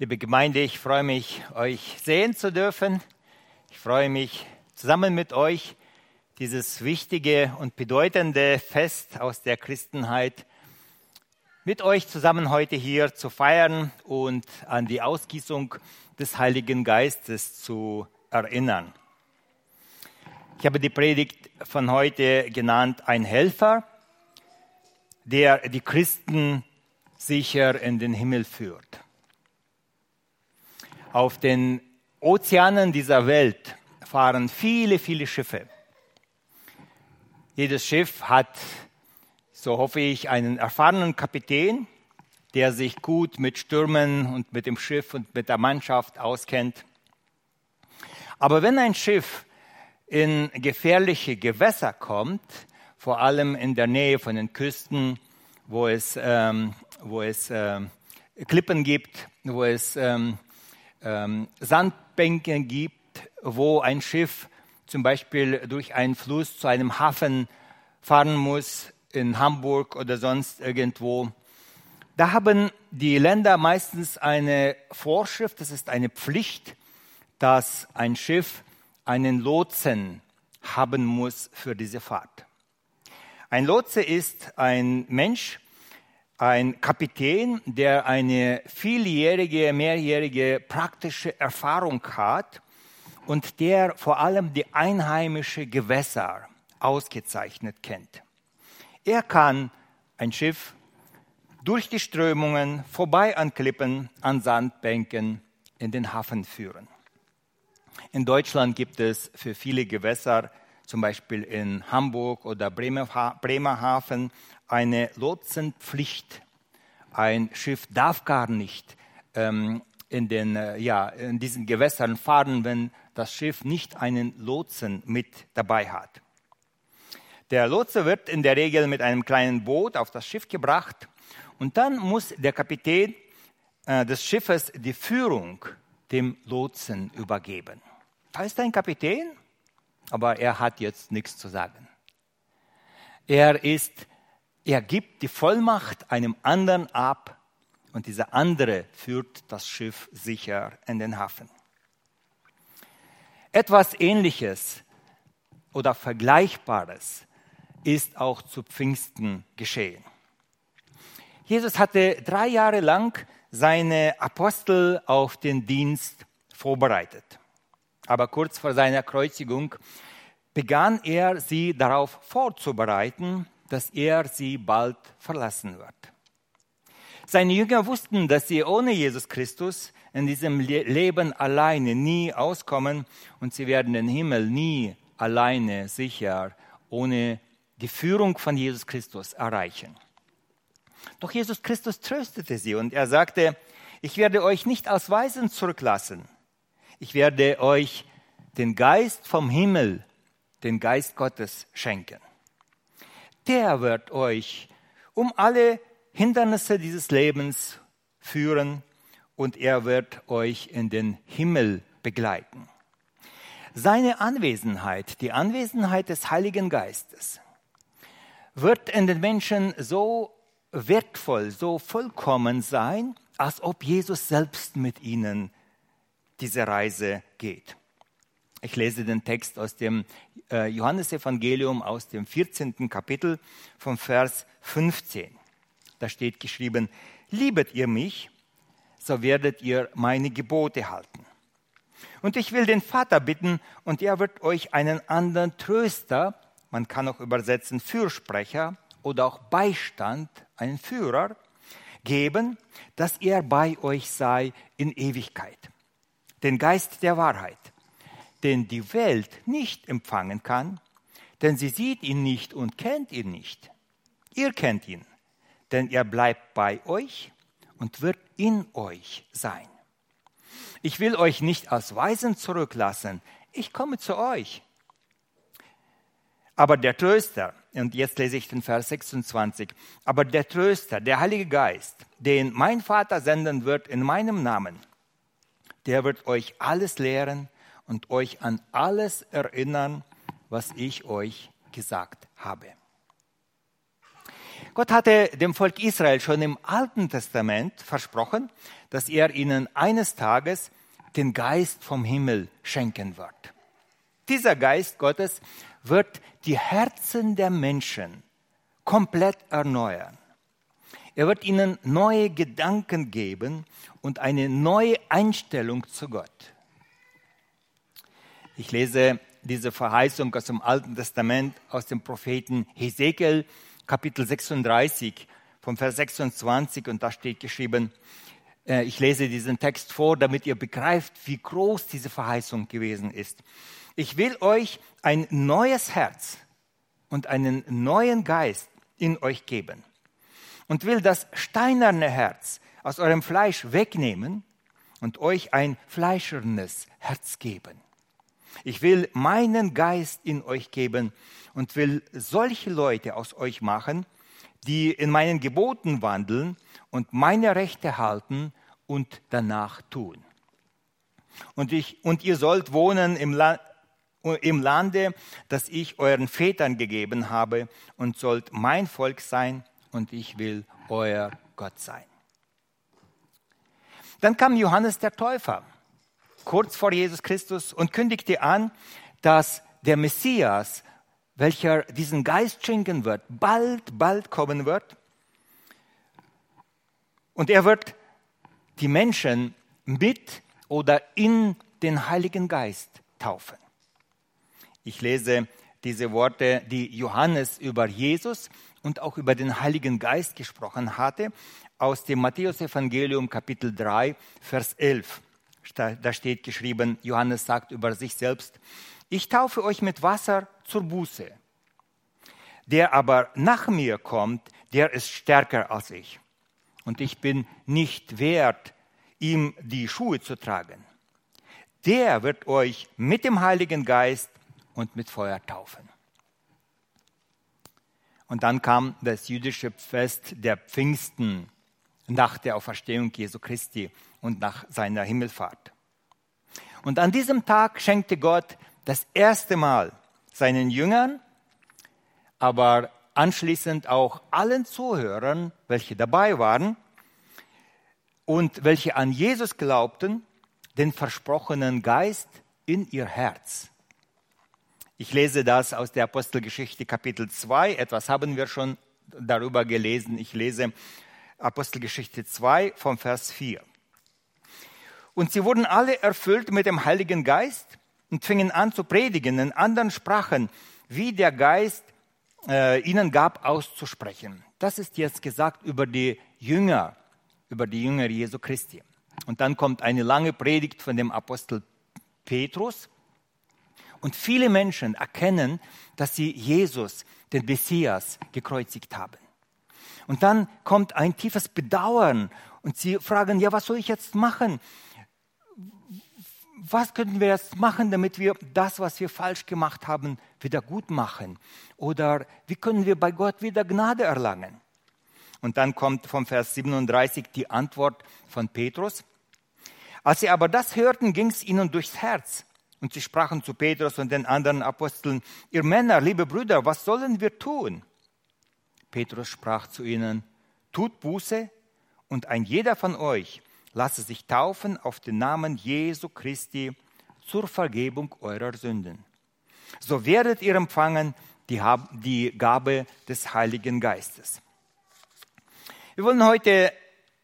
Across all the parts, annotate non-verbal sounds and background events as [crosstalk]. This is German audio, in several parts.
Liebe Gemeinde, ich freue mich, euch sehen zu dürfen. Ich freue mich, zusammen mit euch dieses wichtige und bedeutende Fest aus der Christenheit mit euch zusammen heute hier zu feiern und an die Ausgießung des Heiligen Geistes zu erinnern. Ich habe die Predigt von heute genannt, ein Helfer, der die Christen sicher in den Himmel führt. Auf den Ozeanen dieser Welt fahren viele, viele Schiffe. Jedes Schiff hat, so hoffe ich, einen erfahrenen Kapitän, der sich gut mit Stürmen und mit dem Schiff und mit der Mannschaft auskennt. Aber wenn ein Schiff in gefährliche Gewässer kommt, vor allem in der Nähe von den Küsten, wo es, ähm, wo es ähm, Klippen gibt, wo es ähm, ähm, Sandbänke gibt, wo ein Schiff zum Beispiel durch einen Fluss zu einem Hafen fahren muss, in Hamburg oder sonst irgendwo. Da haben die Länder meistens eine Vorschrift, das ist eine Pflicht, dass ein Schiff einen Lotsen haben muss für diese Fahrt. Ein Lotse ist ein Mensch, ein Kapitän, der eine vieljährige, mehrjährige praktische Erfahrung hat und der vor allem die einheimische Gewässer ausgezeichnet kennt. Er kann ein Schiff durch die Strömungen, vorbei an Klippen, an Sandbänken in den Hafen führen. In Deutschland gibt es für viele Gewässer, zum Beispiel in Hamburg oder Bremerhaven, eine Lotsenpflicht. Ein Schiff darf gar nicht ähm, in, den, äh, ja, in diesen Gewässern fahren, wenn das Schiff nicht einen Lotsen mit dabei hat. Der Lotse wird in der Regel mit einem kleinen Boot auf das Schiff gebracht und dann muss der Kapitän äh, des Schiffes die Führung dem Lotsen übergeben. Da ist ein Kapitän, aber er hat jetzt nichts zu sagen. Er ist er gibt die Vollmacht einem anderen ab und dieser andere führt das Schiff sicher in den Hafen. Etwas Ähnliches oder Vergleichbares ist auch zu Pfingsten geschehen. Jesus hatte drei Jahre lang seine Apostel auf den Dienst vorbereitet. Aber kurz vor seiner Kreuzigung begann er sie darauf vorzubereiten, dass er sie bald verlassen wird. Seine Jünger wussten, dass sie ohne Jesus Christus in diesem Leben alleine nie auskommen und sie werden den Himmel nie alleine sicher ohne die Führung von Jesus Christus erreichen. Doch Jesus Christus tröstete sie und er sagte, ich werde euch nicht als Weisen zurücklassen. Ich werde euch den Geist vom Himmel, den Geist Gottes schenken der wird euch um alle Hindernisse dieses Lebens führen und er wird euch in den Himmel begleiten. Seine Anwesenheit, die Anwesenheit des Heiligen Geistes, wird in den Menschen so wertvoll, so vollkommen sein, als ob Jesus selbst mit ihnen diese Reise geht. Ich lese den Text aus dem äh, Johannesevangelium aus dem 14. Kapitel vom Vers 15. Da steht geschrieben, liebet ihr mich, so werdet ihr meine Gebote halten. Und ich will den Vater bitten, und er wird euch einen anderen Tröster, man kann auch übersetzen Fürsprecher oder auch Beistand, einen Führer, geben, dass er bei euch sei in Ewigkeit. Den Geist der Wahrheit den die Welt nicht empfangen kann, denn sie sieht ihn nicht und kennt ihn nicht. Ihr kennt ihn, denn er bleibt bei euch und wird in euch sein. Ich will euch nicht als Weisen zurücklassen, ich komme zu euch. Aber der Tröster, und jetzt lese ich den Vers 26, aber der Tröster, der Heilige Geist, den mein Vater senden wird in meinem Namen, der wird euch alles lehren und euch an alles erinnern, was ich euch gesagt habe. Gott hatte dem Volk Israel schon im Alten Testament versprochen, dass er ihnen eines Tages den Geist vom Himmel schenken wird. Dieser Geist Gottes wird die Herzen der Menschen komplett erneuern. Er wird ihnen neue Gedanken geben und eine neue Einstellung zu Gott. Ich lese diese Verheißung aus dem Alten Testament, aus dem Propheten Hesekiel, Kapitel 36, vom Vers 26, und da steht geschrieben, äh, ich lese diesen Text vor, damit ihr begreift, wie groß diese Verheißung gewesen ist. Ich will euch ein neues Herz und einen neuen Geist in euch geben und will das steinerne Herz aus eurem Fleisch wegnehmen und euch ein fleischernes Herz geben. Ich will meinen Geist in euch geben und will solche Leute aus euch machen, die in meinen Geboten wandeln und meine Rechte halten und danach tun. Und, ich, und ihr sollt wohnen im, La im Lande, das ich euren Vätern gegeben habe, und sollt mein Volk sein, und ich will euer Gott sein. Dann kam Johannes der Täufer kurz vor Jesus Christus und kündigte an, dass der Messias, welcher diesen Geist schenken wird, bald, bald kommen wird. Und er wird die Menschen mit oder in den Heiligen Geist taufen. Ich lese diese Worte, die Johannes über Jesus und auch über den Heiligen Geist gesprochen hatte, aus dem Matthäusevangelium Kapitel 3, Vers 11. Da steht geschrieben, Johannes sagt über sich selbst, ich taufe euch mit Wasser zur Buße. Der aber nach mir kommt, der ist stärker als ich. Und ich bin nicht wert, ihm die Schuhe zu tragen. Der wird euch mit dem Heiligen Geist und mit Feuer taufen. Und dann kam das jüdische Fest der Pfingsten nach der Auferstehung Jesu Christi und nach seiner Himmelfahrt. Und an diesem Tag schenkte Gott das erste Mal seinen Jüngern, aber anschließend auch allen Zuhörern, welche dabei waren und welche an Jesus glaubten, den versprochenen Geist in ihr Herz. Ich lese das aus der Apostelgeschichte Kapitel 2. Etwas haben wir schon darüber gelesen. Ich lese Apostelgeschichte 2 vom Vers 4. Und sie wurden alle erfüllt mit dem Heiligen Geist und fingen an zu predigen in anderen Sprachen, wie der Geist äh, ihnen gab, auszusprechen. Das ist jetzt gesagt über die Jünger, über die Jünger Jesu Christi. Und dann kommt eine lange Predigt von dem Apostel Petrus. Und viele Menschen erkennen, dass sie Jesus, den Messias, gekreuzigt haben. Und dann kommt ein tiefes Bedauern und sie fragen, ja, was soll ich jetzt machen? Was können wir jetzt machen, damit wir das, was wir falsch gemacht haben, wieder gut machen? Oder wie können wir bei Gott wieder Gnade erlangen? Und dann kommt vom Vers 37 die Antwort von Petrus. Als sie aber das hörten, ging es ihnen durchs Herz. Und sie sprachen zu Petrus und den anderen Aposteln, ihr Männer, liebe Brüder, was sollen wir tun? Petrus sprach zu ihnen, tut Buße und ein jeder von euch lasse sich taufen auf den Namen Jesu Christi zur Vergebung eurer Sünden. So werdet ihr empfangen die, Gabe des Heiligen Geistes. Wir wollen heute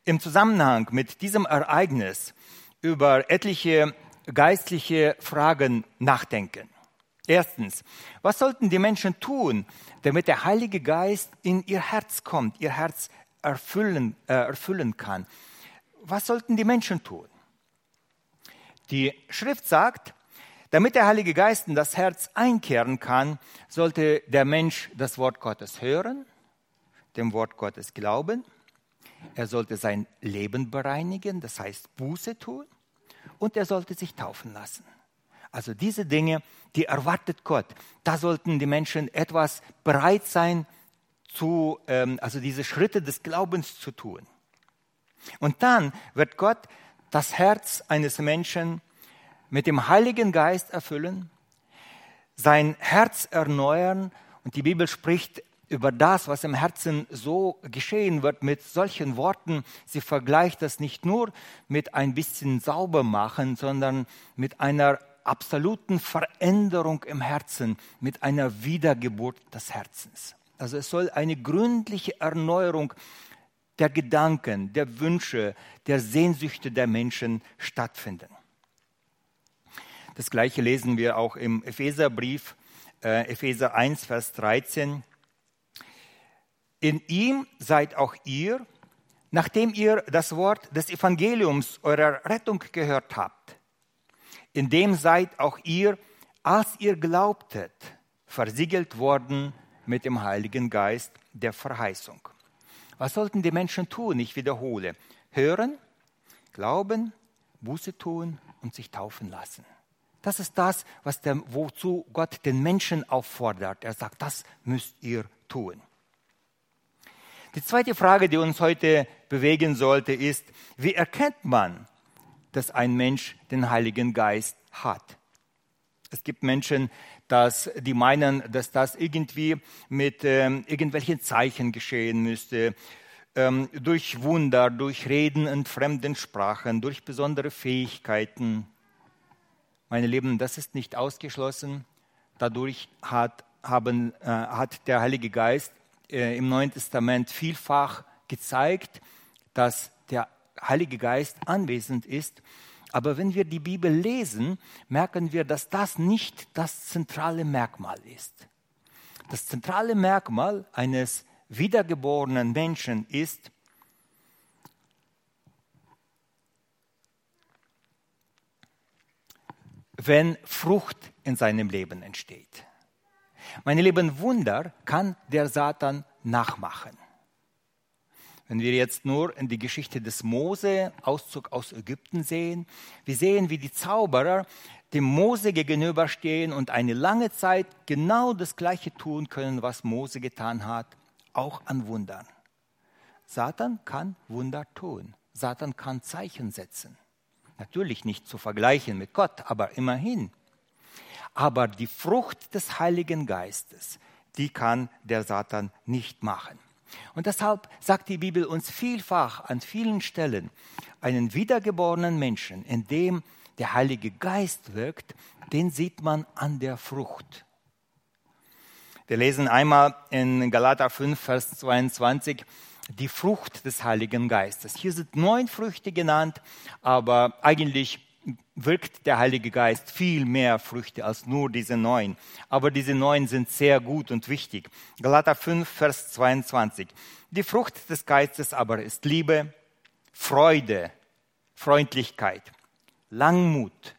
im Zusammenhang mit diesem Ereignis über etliche geistliche Fragen nachdenken. Erstens, was sollten die Menschen tun, damit der Heilige Geist in ihr Herz kommt, ihr Herz erfüllen, äh, erfüllen kann? Was sollten die Menschen tun? Die Schrift sagt, damit der Heilige Geist in das Herz einkehren kann, sollte der Mensch das Wort Gottes hören, dem Wort Gottes glauben, er sollte sein Leben bereinigen, das heißt Buße tun, und er sollte sich taufen lassen. Also diese Dinge, die erwartet Gott. Da sollten die Menschen etwas bereit sein, zu, ähm, also diese Schritte des Glaubens zu tun. Und dann wird Gott das Herz eines Menschen mit dem Heiligen Geist erfüllen, sein Herz erneuern. Und die Bibel spricht über das, was im Herzen so geschehen wird, mit solchen Worten. Sie vergleicht das nicht nur mit ein bisschen sauber machen, sondern mit einer absoluten Veränderung im Herzen, mit einer Wiedergeburt des Herzens. Also es soll eine gründliche Erneuerung der Gedanken, der Wünsche, der Sehnsüchte der Menschen stattfinden. Das gleiche lesen wir auch im Epheserbrief, äh, Epheser 1, Vers 13. In ihm seid auch ihr, nachdem ihr das Wort des Evangeliums eurer Rettung gehört habt. In dem seid auch ihr, als ihr glaubtet, versiegelt worden mit dem Heiligen Geist der Verheißung. Was sollten die Menschen tun? Ich wiederhole. Hören, glauben, Buße tun und sich taufen lassen. Das ist das, was der, wozu Gott den Menschen auffordert. Er sagt, das müsst ihr tun. Die zweite Frage, die uns heute bewegen sollte, ist, wie erkennt man, dass ein Mensch den Heiligen Geist hat? Es gibt Menschen, dass die meinen, dass das irgendwie mit ähm, irgendwelchen Zeichen geschehen müsste, ähm, durch Wunder, durch Reden in fremden Sprachen, durch besondere Fähigkeiten. Meine Lieben, das ist nicht ausgeschlossen. Dadurch hat, haben, äh, hat der Heilige Geist äh, im Neuen Testament vielfach gezeigt, dass der Heilige Geist anwesend ist aber wenn wir die Bibel lesen, merken wir, dass das nicht das zentrale Merkmal ist. Das zentrale Merkmal eines wiedergeborenen Menschen ist, wenn Frucht in seinem Leben entsteht. Meine lieben Wunder kann der Satan nachmachen. Wenn wir jetzt nur in die Geschichte des Mose, Auszug aus Ägypten sehen, wir sehen, wie die Zauberer dem Mose gegenüberstehen und eine lange Zeit genau das Gleiche tun können, was Mose getan hat, auch an Wundern. Satan kann Wunder tun. Satan kann Zeichen setzen. Natürlich nicht zu vergleichen mit Gott, aber immerhin. Aber die Frucht des Heiligen Geistes, die kann der Satan nicht machen. Und deshalb sagt die Bibel uns vielfach an vielen Stellen, einen wiedergeborenen Menschen, in dem der Heilige Geist wirkt, den sieht man an der Frucht. Wir lesen einmal in Galater 5, Vers 22 die Frucht des Heiligen Geistes. Hier sind neun Früchte genannt, aber eigentlich wirkt der Heilige Geist viel mehr Früchte als nur diese neun. Aber diese neun sind sehr gut und wichtig. Galater 5, Vers 22. Die Frucht des Geistes aber ist Liebe, Freude, Freundlichkeit, Langmut,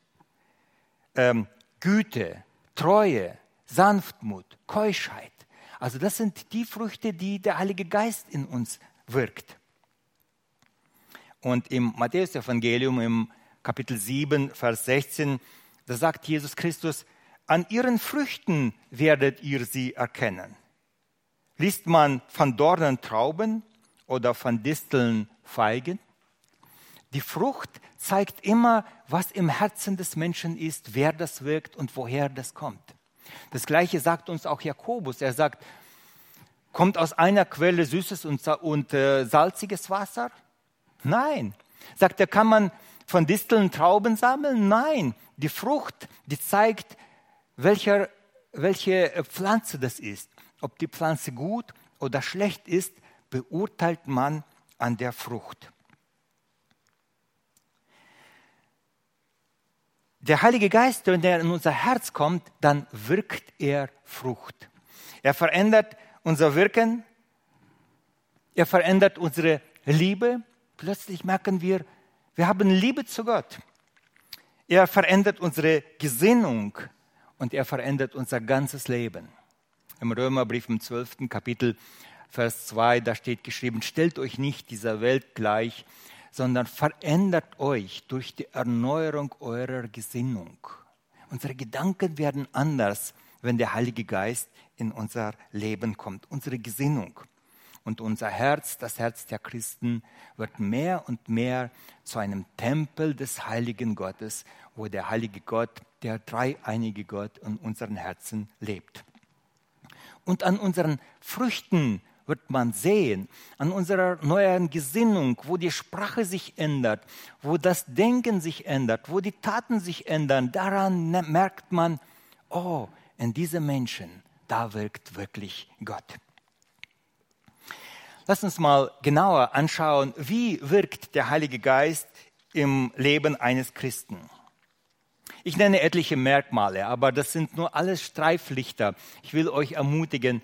ähm, Güte, Treue, Sanftmut, Keuschheit. Also das sind die Früchte, die der Heilige Geist in uns wirkt. Und im Matthäus-Evangelium, im Kapitel 7, Vers 16, da sagt Jesus Christus, an ihren Früchten werdet ihr sie erkennen. Liest man von Dornen Trauben oder von Disteln Feigen? Die Frucht zeigt immer, was im Herzen des Menschen ist, wer das wirkt und woher das kommt. Das Gleiche sagt uns auch Jakobus. Er sagt, kommt aus einer Quelle süßes und, und äh, salziges Wasser? Nein. Sagt er, kann man von Disteln Trauben sammeln? Nein, die Frucht, die zeigt, welcher, welche Pflanze das ist. Ob die Pflanze gut oder schlecht ist, beurteilt man an der Frucht. Der Heilige Geist, wenn er in unser Herz kommt, dann wirkt er Frucht. Er verändert unser Wirken, er verändert unsere Liebe. Plötzlich merken wir, wir haben Liebe zu Gott. Er verändert unsere Gesinnung und er verändert unser ganzes Leben. Im Römerbrief im 12. Kapitel, Vers 2, da steht geschrieben, stellt euch nicht dieser Welt gleich, sondern verändert euch durch die Erneuerung eurer Gesinnung. Unsere Gedanken werden anders, wenn der Heilige Geist in unser Leben kommt, unsere Gesinnung. Und unser Herz, das Herz der Christen, wird mehr und mehr zu einem Tempel des heiligen Gottes, wo der heilige Gott, der dreieinige Gott in unseren Herzen lebt. Und an unseren Früchten wird man sehen, an unserer neuen Gesinnung, wo die Sprache sich ändert, wo das Denken sich ändert, wo die Taten sich ändern, daran ne-, merkt man, oh, in diese Menschen, da wirkt wirklich Gott. Lass uns mal genauer anschauen, wie wirkt der Heilige Geist im Leben eines Christen. Ich nenne etliche Merkmale, aber das sind nur alles Streiflichter. Ich will euch ermutigen,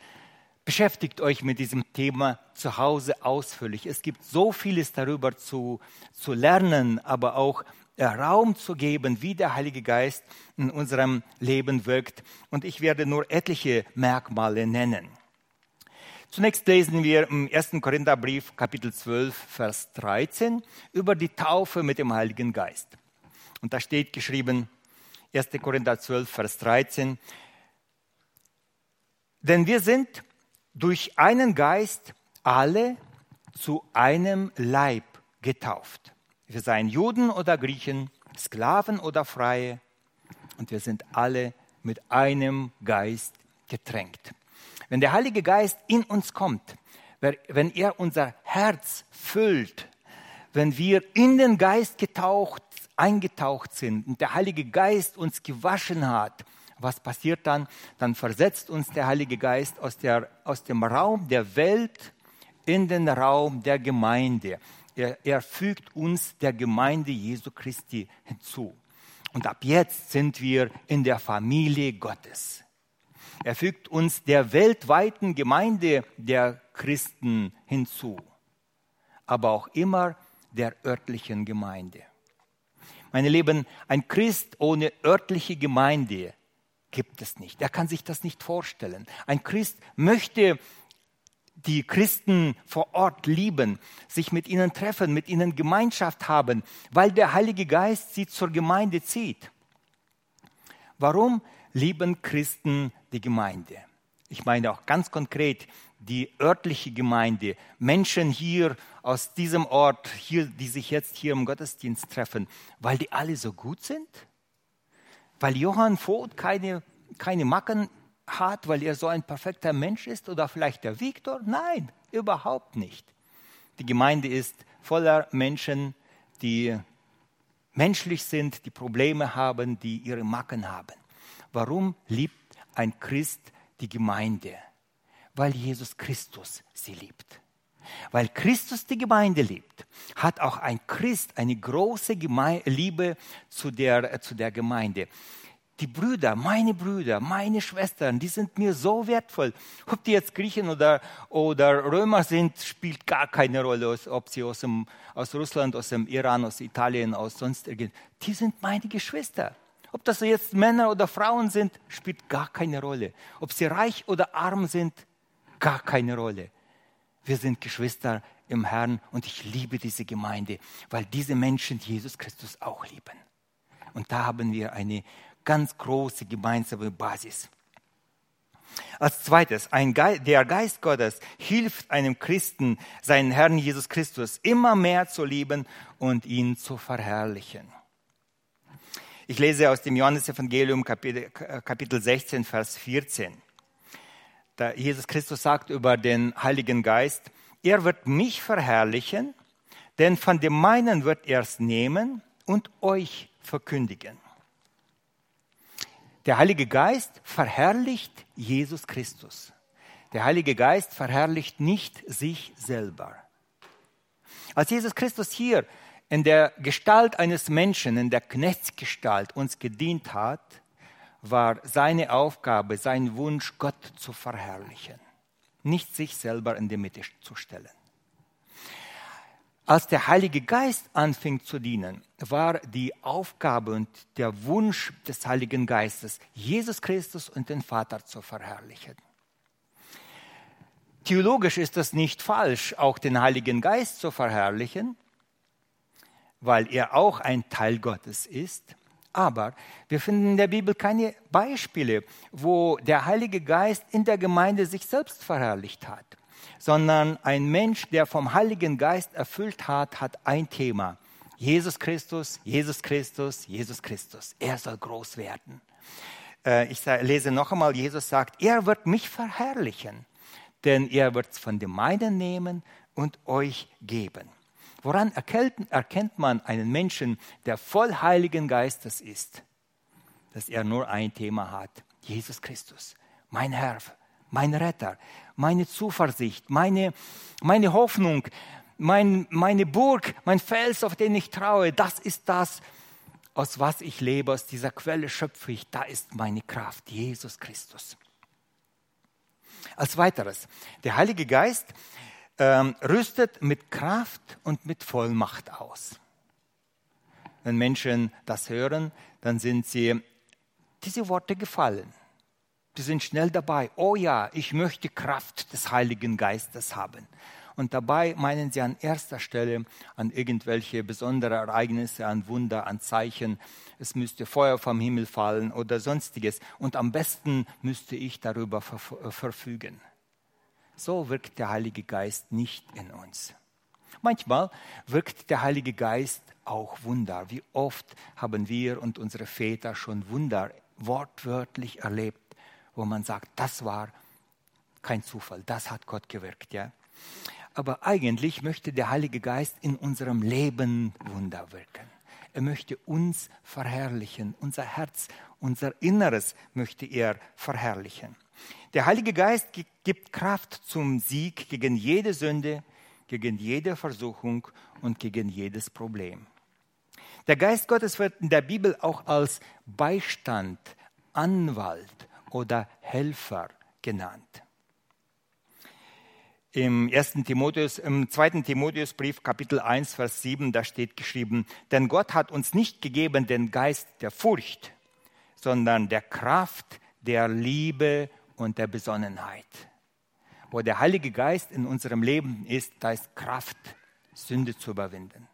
beschäftigt euch mit diesem Thema zu Hause ausführlich. Es gibt so vieles darüber zu, zu lernen, aber auch äh, Raum zu geben, wie der Heilige Geist in unserem Leben wirkt. Und ich werde nur etliche Merkmale nennen. Zunächst lesen wir im 1. Korintherbrief Kapitel 12, Vers 13 über die Taufe mit dem Heiligen Geist. Und da steht geschrieben, 1. Korinther 12, Vers 13, denn wir sind durch einen Geist alle zu einem Leib getauft. Wir seien Juden oder Griechen, Sklaven oder Freie, und wir sind alle mit einem Geist getränkt. Wenn der Heilige Geist in uns kommt, wenn er unser Herz füllt, wenn wir in den Geist getaucht, eingetaucht sind und der Heilige Geist uns gewaschen hat, was passiert dann? Dann versetzt uns der Heilige Geist aus, der, aus dem Raum der Welt in den Raum der Gemeinde. Er, er fügt uns der Gemeinde Jesu Christi hinzu. Und ab jetzt sind wir in der Familie Gottes. Er fügt uns der weltweiten Gemeinde der Christen hinzu, aber auch immer der örtlichen Gemeinde. Meine Lieben, ein Christ ohne örtliche Gemeinde gibt es nicht. Er kann sich das nicht vorstellen. Ein Christ möchte die Christen vor Ort lieben, sich mit ihnen treffen, mit ihnen Gemeinschaft haben, weil der Heilige Geist sie zur Gemeinde zieht. Warum lieben Christen die Gemeinde? Ich meine auch ganz konkret die örtliche Gemeinde, Menschen hier aus diesem Ort, hier, die sich jetzt hier im Gottesdienst treffen, weil die alle so gut sind? Weil Johann Vogt keine, keine Macken hat, weil er so ein perfekter Mensch ist oder vielleicht der Viktor? Nein, überhaupt nicht. Die Gemeinde ist voller Menschen, die menschlich sind, die Probleme haben, die ihre Macken haben. Warum liebt ein Christ die Gemeinde? Weil Jesus Christus sie liebt. Weil Christus die Gemeinde liebt, hat auch ein Christ eine große Geme Liebe zu der, zu der Gemeinde die Brüder, meine Brüder, meine Schwestern, die sind mir so wertvoll. Ob die jetzt Griechen oder, oder Römer sind, spielt gar keine Rolle, ob sie aus, dem, aus Russland, aus dem Iran, aus Italien, aus sonst irgend. Die sind meine Geschwister. Ob das jetzt Männer oder Frauen sind, spielt gar keine Rolle. Ob sie reich oder arm sind, gar keine Rolle. Wir sind Geschwister im Herrn und ich liebe diese Gemeinde, weil diese Menschen Jesus Christus auch lieben. Und da haben wir eine ganz große gemeinsame Basis. Als zweites, Geist, der Geist Gottes hilft einem Christen, seinen Herrn Jesus Christus immer mehr zu lieben und ihn zu verherrlichen. Ich lese aus dem Johannesevangelium Kapitel, Kapitel 16, Vers 14. Da Jesus Christus sagt über den Heiligen Geist, er wird mich verherrlichen, denn von dem meinen wird er es nehmen und euch verkündigen. Der Heilige Geist verherrlicht Jesus Christus. Der Heilige Geist verherrlicht nicht sich selber. Als Jesus Christus hier in der Gestalt eines Menschen, in der Knechtsgestalt uns gedient hat, war seine Aufgabe, sein Wunsch, Gott zu verherrlichen, nicht sich selber in die Mitte zu stellen. Als der Heilige Geist anfing zu dienen, war die Aufgabe und der Wunsch des Heiligen Geistes, Jesus Christus und den Vater zu verherrlichen. Theologisch ist es nicht falsch, auch den Heiligen Geist zu verherrlichen, weil er auch ein Teil Gottes ist. Aber wir finden in der Bibel keine Beispiele, wo der Heilige Geist in der Gemeinde sich selbst verherrlicht hat sondern ein Mensch, der vom Heiligen Geist erfüllt hat, hat ein Thema. Jesus Christus, Jesus Christus, Jesus Christus. Er soll groß werden. Äh, ich lese noch einmal, Jesus sagt, er wird mich verherrlichen, denn er wird es von dem meinen nehmen und euch geben. Woran erkennt man einen Menschen, der voll Heiligen Geistes ist? Dass er nur ein Thema hat, Jesus Christus, mein Herr, mein Retter, meine Zuversicht, meine, meine Hoffnung, mein, meine Burg, mein Fels, auf den ich traue, das ist das, aus was ich lebe, aus dieser Quelle schöpfe ich, da ist meine Kraft, Jesus Christus. Als weiteres, der Heilige Geist ähm, rüstet mit Kraft und mit Vollmacht aus. Wenn Menschen das hören, dann sind sie diese Worte gefallen. Sie sind schnell dabei. Oh ja, ich möchte Kraft des Heiligen Geistes haben. Und dabei meinen sie an erster Stelle an irgendwelche besondere Ereignisse, an Wunder, an Zeichen. Es müsste Feuer vom Himmel fallen oder sonstiges. Und am besten müsste ich darüber verfügen. So wirkt der Heilige Geist nicht in uns. Manchmal wirkt der Heilige Geist auch Wunder. Wie oft haben wir und unsere Väter schon Wunder wortwörtlich erlebt, wo man sagt, das war kein Zufall, das hat Gott gewirkt. Ja? Aber eigentlich möchte der Heilige Geist in unserem Leben Wunder wirken. Er möchte uns verherrlichen, unser Herz, unser Inneres möchte er verherrlichen. Der Heilige Geist gibt Kraft zum Sieg gegen jede Sünde, gegen jede Versuchung und gegen jedes Problem. Der Geist Gottes wird in der Bibel auch als Beistand, Anwalt oder Helfer genannt. Im ersten Timotheus, im zweiten Timotheusbrief, Kapitel 1, Vers 7, da steht geschrieben, denn Gott hat uns nicht gegeben den Geist der Furcht, sondern der Kraft, der Liebe und der Besonnenheit. Wo der Heilige Geist in unserem Leben ist, da ist Kraft, Sünde zu überwinden.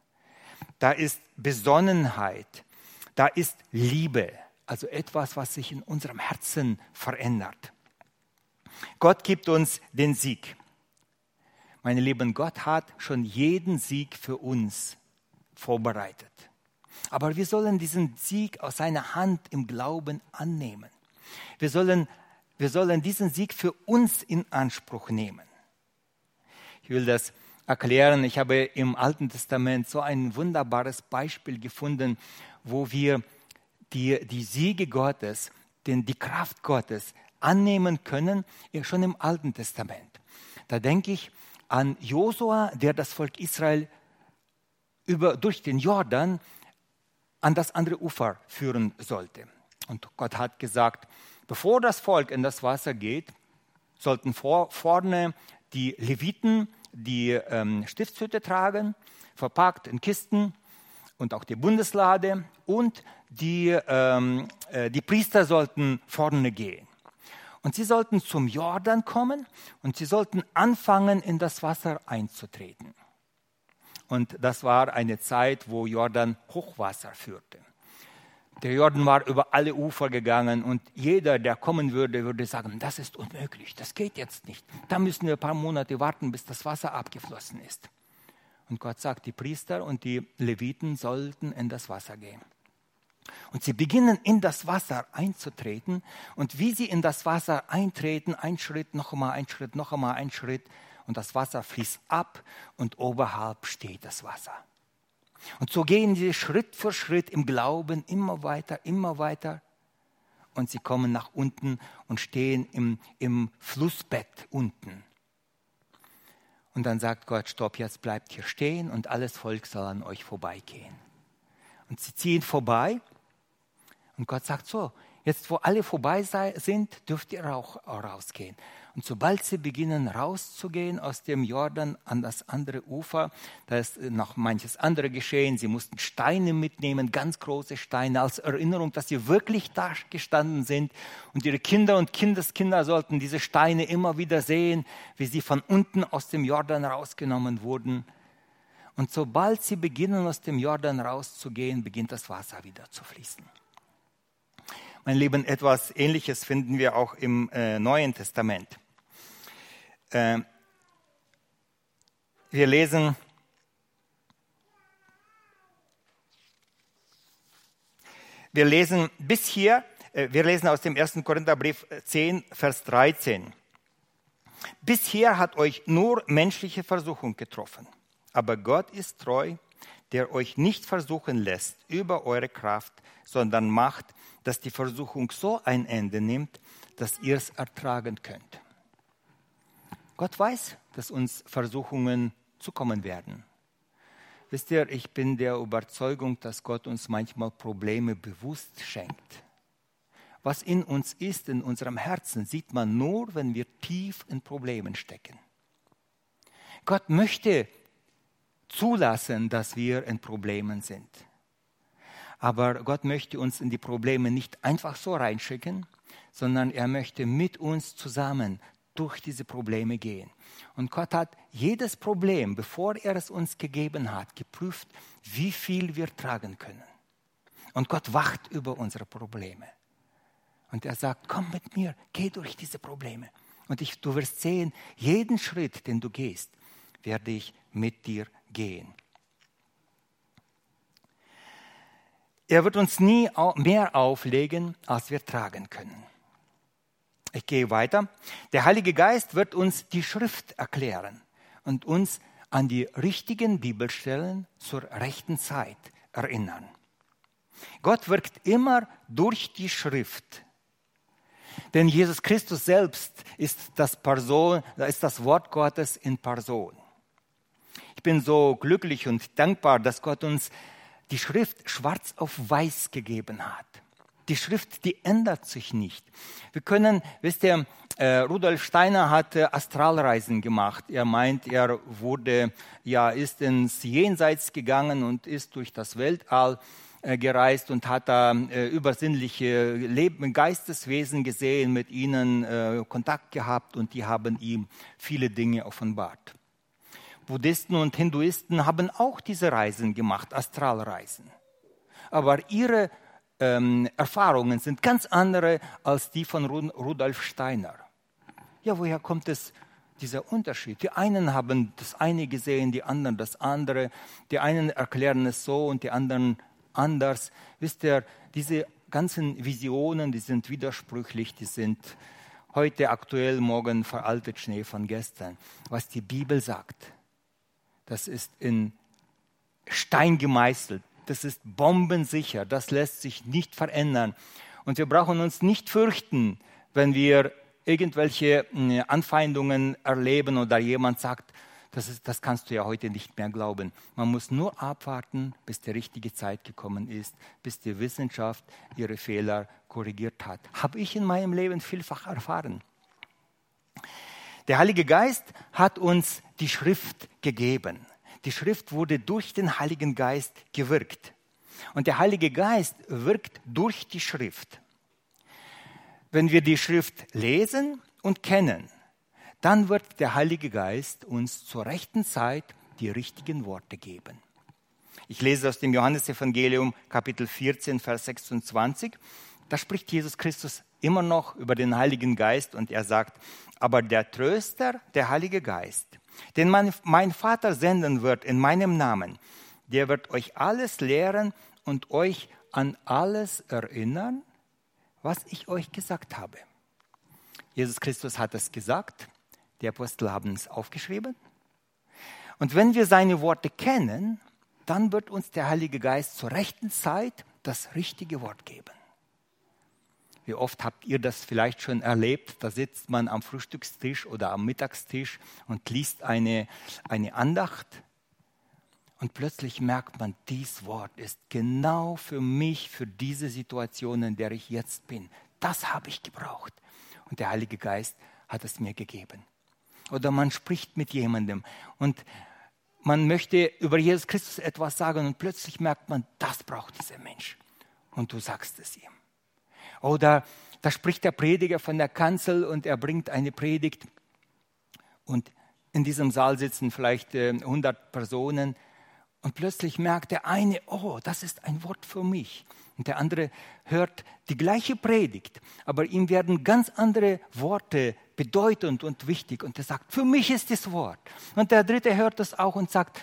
Da ist Besonnenheit, da ist Liebe, also etwas, was sich in unserem Herzen verändert. Gott gibt uns den Sieg. Meine Lieben, Gott hat schon jeden Sieg für uns vorbereitet. Aber wir sollen diesen Sieg aus seiner Hand im Glauben annehmen. Wir sollen wir sollen diesen Sieg für uns in Anspruch nehmen. Ich will das erklären. Ich habe im Alten Testament so ein wunderbares Beispiel gefunden, wo wir die, die Siege Gottes, den, die Kraft Gottes annehmen können, schon im Alten Testament. Da denke ich an Josua, der das Volk Israel über, durch den Jordan an das andere Ufer führen sollte. Und Gott hat gesagt, Bevor das Volk in das Wasser geht, sollten vor, vorne die Leviten die ähm, Stiftshütte tragen, verpackt in Kisten und auch die Bundeslade und die, ähm, äh, die Priester sollten vorne gehen. Und sie sollten zum Jordan kommen und sie sollten anfangen, in das Wasser einzutreten. Und das war eine Zeit, wo Jordan Hochwasser führte. Der Jordan war über alle Ufer gegangen und jeder, der kommen würde, würde sagen, das ist unmöglich, das geht jetzt nicht. Da müssen wir ein paar Monate warten, bis das Wasser abgeflossen ist. Und Gott sagt, die Priester und die Leviten sollten in das Wasser gehen. Und sie beginnen in das Wasser einzutreten. Und wie sie in das Wasser eintreten, ein Schritt, noch einmal ein Schritt, noch einmal ein Schritt. Und das Wasser fließt ab und oberhalb steht das Wasser. Und so gehen sie Schritt für Schritt im Glauben immer weiter, immer weiter. Und sie kommen nach unten und stehen im, im Flussbett unten. Und dann sagt Gott, stopp, jetzt bleibt hier stehen und alles Volk soll an euch vorbeigehen. Und sie ziehen vorbei und Gott sagt so, jetzt wo alle vorbei sind, dürft ihr auch rausgehen. Und sobald sie beginnen rauszugehen aus dem Jordan an das andere Ufer, da ist noch manches andere geschehen. Sie mussten Steine mitnehmen, ganz große Steine, als Erinnerung, dass sie wirklich da gestanden sind. Und ihre Kinder und Kindeskinder sollten diese Steine immer wieder sehen, wie sie von unten aus dem Jordan rausgenommen wurden. Und sobald sie beginnen, aus dem Jordan rauszugehen, beginnt das Wasser wieder zu fließen. Mein Lieben, etwas Ähnliches finden wir auch im äh, Neuen Testament. Äh, wir lesen wir lesen bis hier Äh, wir lesen aus dem 1. Korintherbrief 10, Vers 13. Bisher hat euch nur menschliche Versuchung getroffen, aber Gott ist treu, der euch nicht versuchen lässt über eure Kraft, sondern macht, dass die Versuchung so ein Ende nimmt, dass ihr es ertragen könnt. Gott weiß, dass uns Versuchungen zukommen werden. Wisst ihr, ich bin der Überzeugung, dass Gott uns manchmal Probleme bewusst schenkt. Was in uns ist, in unserem Herzen, sieht man nur, wenn wir tief in Problemen stecken. Gott möchte zulassen, dass wir in Problemen sind. Aber Gott möchte uns in die Probleme nicht einfach so reinschicken, sondern er möchte mit uns zusammen durch diese Probleme gehen. Und Gott hat jedes Problem, bevor er es uns gegeben hat, geprüft, wie viel wir tragen können. Und Gott wacht über unsere Probleme. Und er sagt, komm mit mir, geh durch diese Probleme. Und ich, du wirst sehen, jeden Schritt, den du gehst, werde ich mit dir gehen. Er wird uns nie mehr auflegen, als wir tragen können. Ich gehe weiter. Der Heilige Geist wird uns die Schrift erklären und uns an die richtigen Bibelstellen zur rechten Zeit erinnern. Gott wirkt immer durch die Schrift. Denn Jesus Christus selbst ist das, Person, ist das Wort Gottes in Person. Ich bin so glücklich und dankbar, dass Gott uns die Schrift schwarz auf weiß gegeben hat. Die Schrift, die ändert sich nicht. Wir können, wisst ihr, äh, Rudolf Steiner hat äh, Astralreisen gemacht. Er meint, er wurde, ja, ist ins Jenseits gegangen und ist durch das Weltall äh, gereist und hat da übersinnliche Geisteswesen gesehen, mit ihnen Kontakt gehabt und die haben ihm viele Dinge offenbart. Buddhisten und Hinduisten haben auch diese Reisen gemacht, Astralreisen. Aber ihre ähm, Erfahrungen sind ganz andere als die von Rudolf Steiner. Ja, woher kommt es, dieser Unterschied? Die einen haben das eine gesehen, die anderen das andere. Die einen erklären es so und die anderen anders. Wisst ihr, diese ganzen Visionen, die sind widersprüchlich, die sind heute aktuell, morgen veraltet Schnee von gestern. Was die Bibel sagt, das ist in Stein gemeißelt, das ist bombensicher, das lässt sich nicht verändern. Und wir brauchen uns nicht fürchten, wenn wir irgendwelche hm, Anfeindungen erleben oder jemand sagt, das, ist, das kannst du ja heute nicht mehr glauben. Man muss nur abwarten, bis die richtige Zeit gekommen ist, bis die Wissenschaft ihre Fehler korrigiert hat. Habe ich in meinem Leben vielfach erfahren. Der Heilige Geist hat uns die Schrift gegeben. Die Schrift wurde durch den Heiligen Geist gewirkt. Und der Heilige Geist wirkt durch die Schrift. Wenn wir die Schrift lesen und kennen, dann wird der Heilige Geist uns zur rechten Zeit die richtigen Worte geben. Ich lese aus dem Johannesevangelium Kapitel 14, Vers 26. Da spricht Jesus Christus immer noch über den Heiligen Geist und er sagt, aber der Tröster, der Heilige Geist, den mein, mein Vater senden wird in meinem Namen, der wird euch alles lehren und euch an alles erinnern, was ich euch gesagt habe. Jesus Christus hat es gesagt, die Apostel haben es aufgeschrieben. Und wenn wir seine Worte kennen, dann wird uns der Heilige Geist zur rechten Zeit das richtige Wort geben. Wie oft habt ihr das vielleicht schon erlebt? Da sitzt man am Frühstückstisch oder am Mittagstisch und liest eine, eine Andacht. Und plötzlich merkt man, dies Wort ist genau für mich, für diese Situation, in der ich jetzt bin. Das habe ich gebraucht. Und der Heilige Geist hat es mir gegeben. Oder man spricht mit jemandem und man möchte über Jesus Christus etwas sagen und plötzlich merkt man, das braucht dieser Mensch. Und du sagst es ihm. Oder da spricht der Prediger von der Kanzel und er bringt eine Predigt und in diesem Saal sitzen vielleicht 100 äh, Personen und plötzlich merkt der eine, oh, das ist ein Wort für mich. Und der andere hört die gleiche Predigt, aber ihm werden ganz andere Worte bedeutend und wichtig. Und er sagt, für mich ist das Wort. Und der dritte hört das auch und sagt,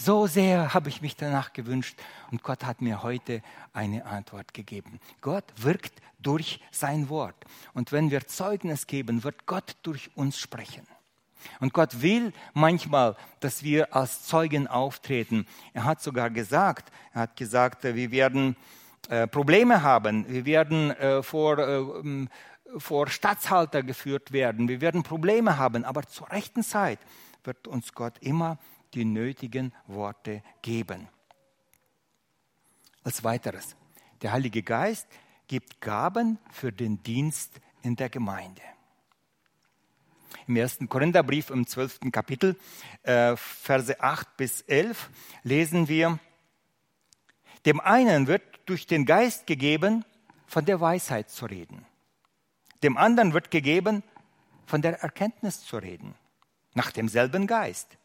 So sehr habe ich mich danach gewünscht und Gott hat mir heute eine Antwort gegeben. Gott wirkt durch sein Wort. Und wenn wir Zeugnis geben, wird Gott durch uns sprechen. Und Gott will manchmal, dass wir als Zeugen auftreten. Er hat sogar gesagt, er hat gesagt, wir werden äh, Probleme haben, wir werden äh, vor, äh, vor Statthalter geführt werden, wir werden Probleme haben, aber zur rechten Zeit wird uns Gott immer die nötigen Worte geben. Als weiteres, der Heilige Geist gibt Gaben für den Dienst in der Gemeinde. Im ersten Korintherbrief im 12. Kapitel, äh, Verse 8 bis 11, lesen wir, dem einen wird durch den Geist gegeben, von der Weisheit zu reden. Dem anderen wird gegeben, von der Erkenntnis zu reden, nach demselben Geist.